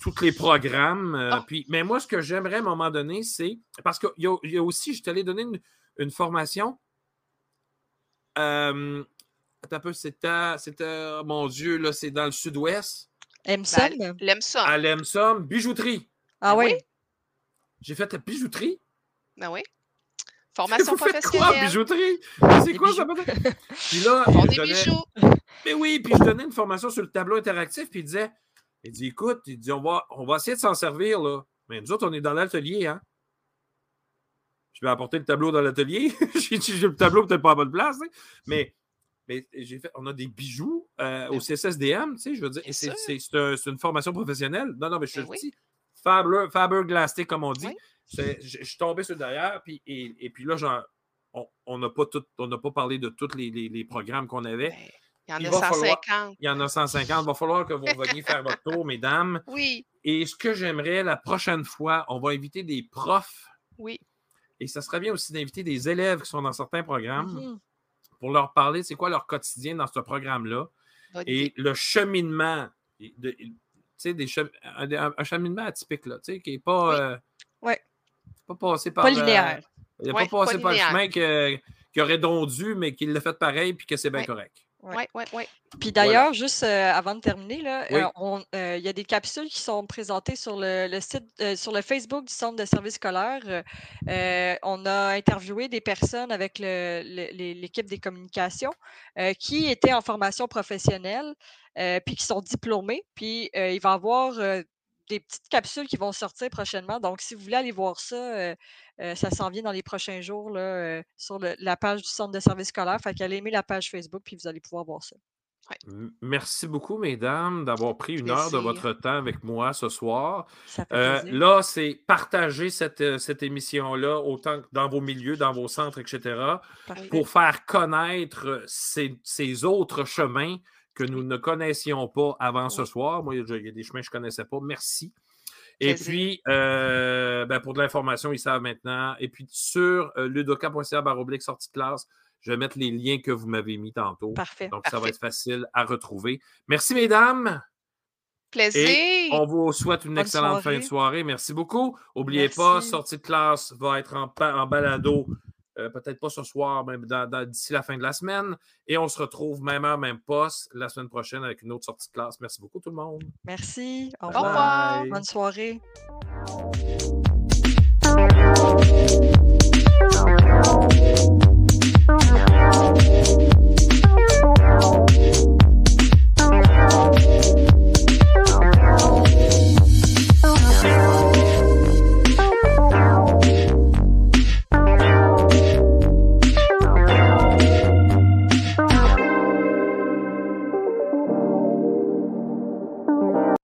tous les programmes. euh, Ah. puis, mais moi, ce que j'aimerais à un moment donné, c'est. Parce qu'il y, a- il y a aussi, je t'allais donner une, une formation. Euh, attends un peu, c'était. C'était. Mon Dieu, là, c'est dans le sud-ouest. Emson? Ben, L'aime ça. À l'Emsom, bijouterie. Ah ben oui. oui. J'ai fait la bijouterie? Ben oui. Formation Vous faites quoi, professionnelle. bijouterie? C'est quoi bijoux. ça peut-être? Puis là, font je des donnais- bijoux. Mais oui, puis je donnais une formation sur le tableau interactif, puis il disait, il dit, écoute, il dit, on va, on va essayer de s'en servir, là. Mais nous autres, on est dans l'atelier, hein. Je vais apporter le tableau dans l'atelier. [LAUGHS] j'ai dit, j'ai le tableau peut-être pas à bonne place, mais, mais j'ai fait, on a des bijoux euh, au CSSDM, tu sais, je veux dire, c'est, sûr. c'est- c'est un- c'est une formation professionnelle. Non, non, mais je te Ben oui. dis, Faber, comme on dit. Oui. C'est- Je, je suis tombé sur le derrière, puis, et, et puis là, genre, on- on n'a pas, tout- on n'a pas parlé de tous les, les- les programmes qu'on avait. Ben, il y en Il a va falloir- 150. Il y en a 150. Il va falloir que vous reveniez faire votre tour, [LAUGHS] mesdames. Oui, Et ce que j'aimerais la prochaine fois, on va inviter des profs. oui. Et ça serait bien aussi d'inviter des élèves qui sont dans certains programmes Mhm. Pour leur parler c'est quoi leur quotidien dans ce programme-là? Et le cheminement. de- des chem- un, un- un cheminement atypique, là, qui n'est pas, Oui. euh, Ouais. pas passé par. Pas euh, linéaire. il n'a Ouais, pas passé pas par le chemin que- qui aurait donc dû, mais qu'il l'a fait pareil puis que c'est bien Ouais. correct. Ouais. Oui, oui, oui. Puis d'ailleurs, juste euh, avant de terminer, Oui. euh, on- euh, il y a des capsules qui sont présentées sur le, le site, euh, sur le Facebook du Centre de services scolaires. On a interviewé des personnes avec l'équipe des communications euh, qui étaient en formation professionnelle, euh, puis qui sont diplômés. Puis euh, il va y avoir euh, des petites capsules qui vont sortir prochainement. Donc, si vous voulez aller voir ça, euh, euh, ça s'en vient dans les prochains jours là, euh, sur le- la page du Centre de services scolaires. Fait qu'allez aimer la page Facebook, puis vous allez pouvoir voir ça. Merci beaucoup, mesdames, d'avoir pris une heure de votre temps avec moi ce soir. Ça fait Euh, là, c'est partager cette, cette émission-là autant que dans vos milieux, dans vos centres, etc., Parfait. pour faire connaître ces, ces autres chemins que nous ne connaissions pas avant ce soir. Moi, il y a- des chemins que je ne connaissais pas. Merci. Et puis, euh, ben, pour de l'information, ils savent maintenant. Et puis, sur euh, ludoka.ca baroblique sortie de classe, je vais mettre les liens que vous m'avez mis tantôt. Parfait. Donc, ça va être facile à retrouver. Merci, mesdames. Plaisir. On vous souhaite une Bonne excellente fin de soirée. Merci beaucoup. N'oubliez pas, sortie de classe va être en balado, euh, peut-être pas ce soir, mais d'ici la fin de la semaine. Et on se retrouve même heure, même poste la semaine prochaine avec une autre sortie de classe. Merci beaucoup tout le monde. Merci. Au, revoir. Bonne soirée.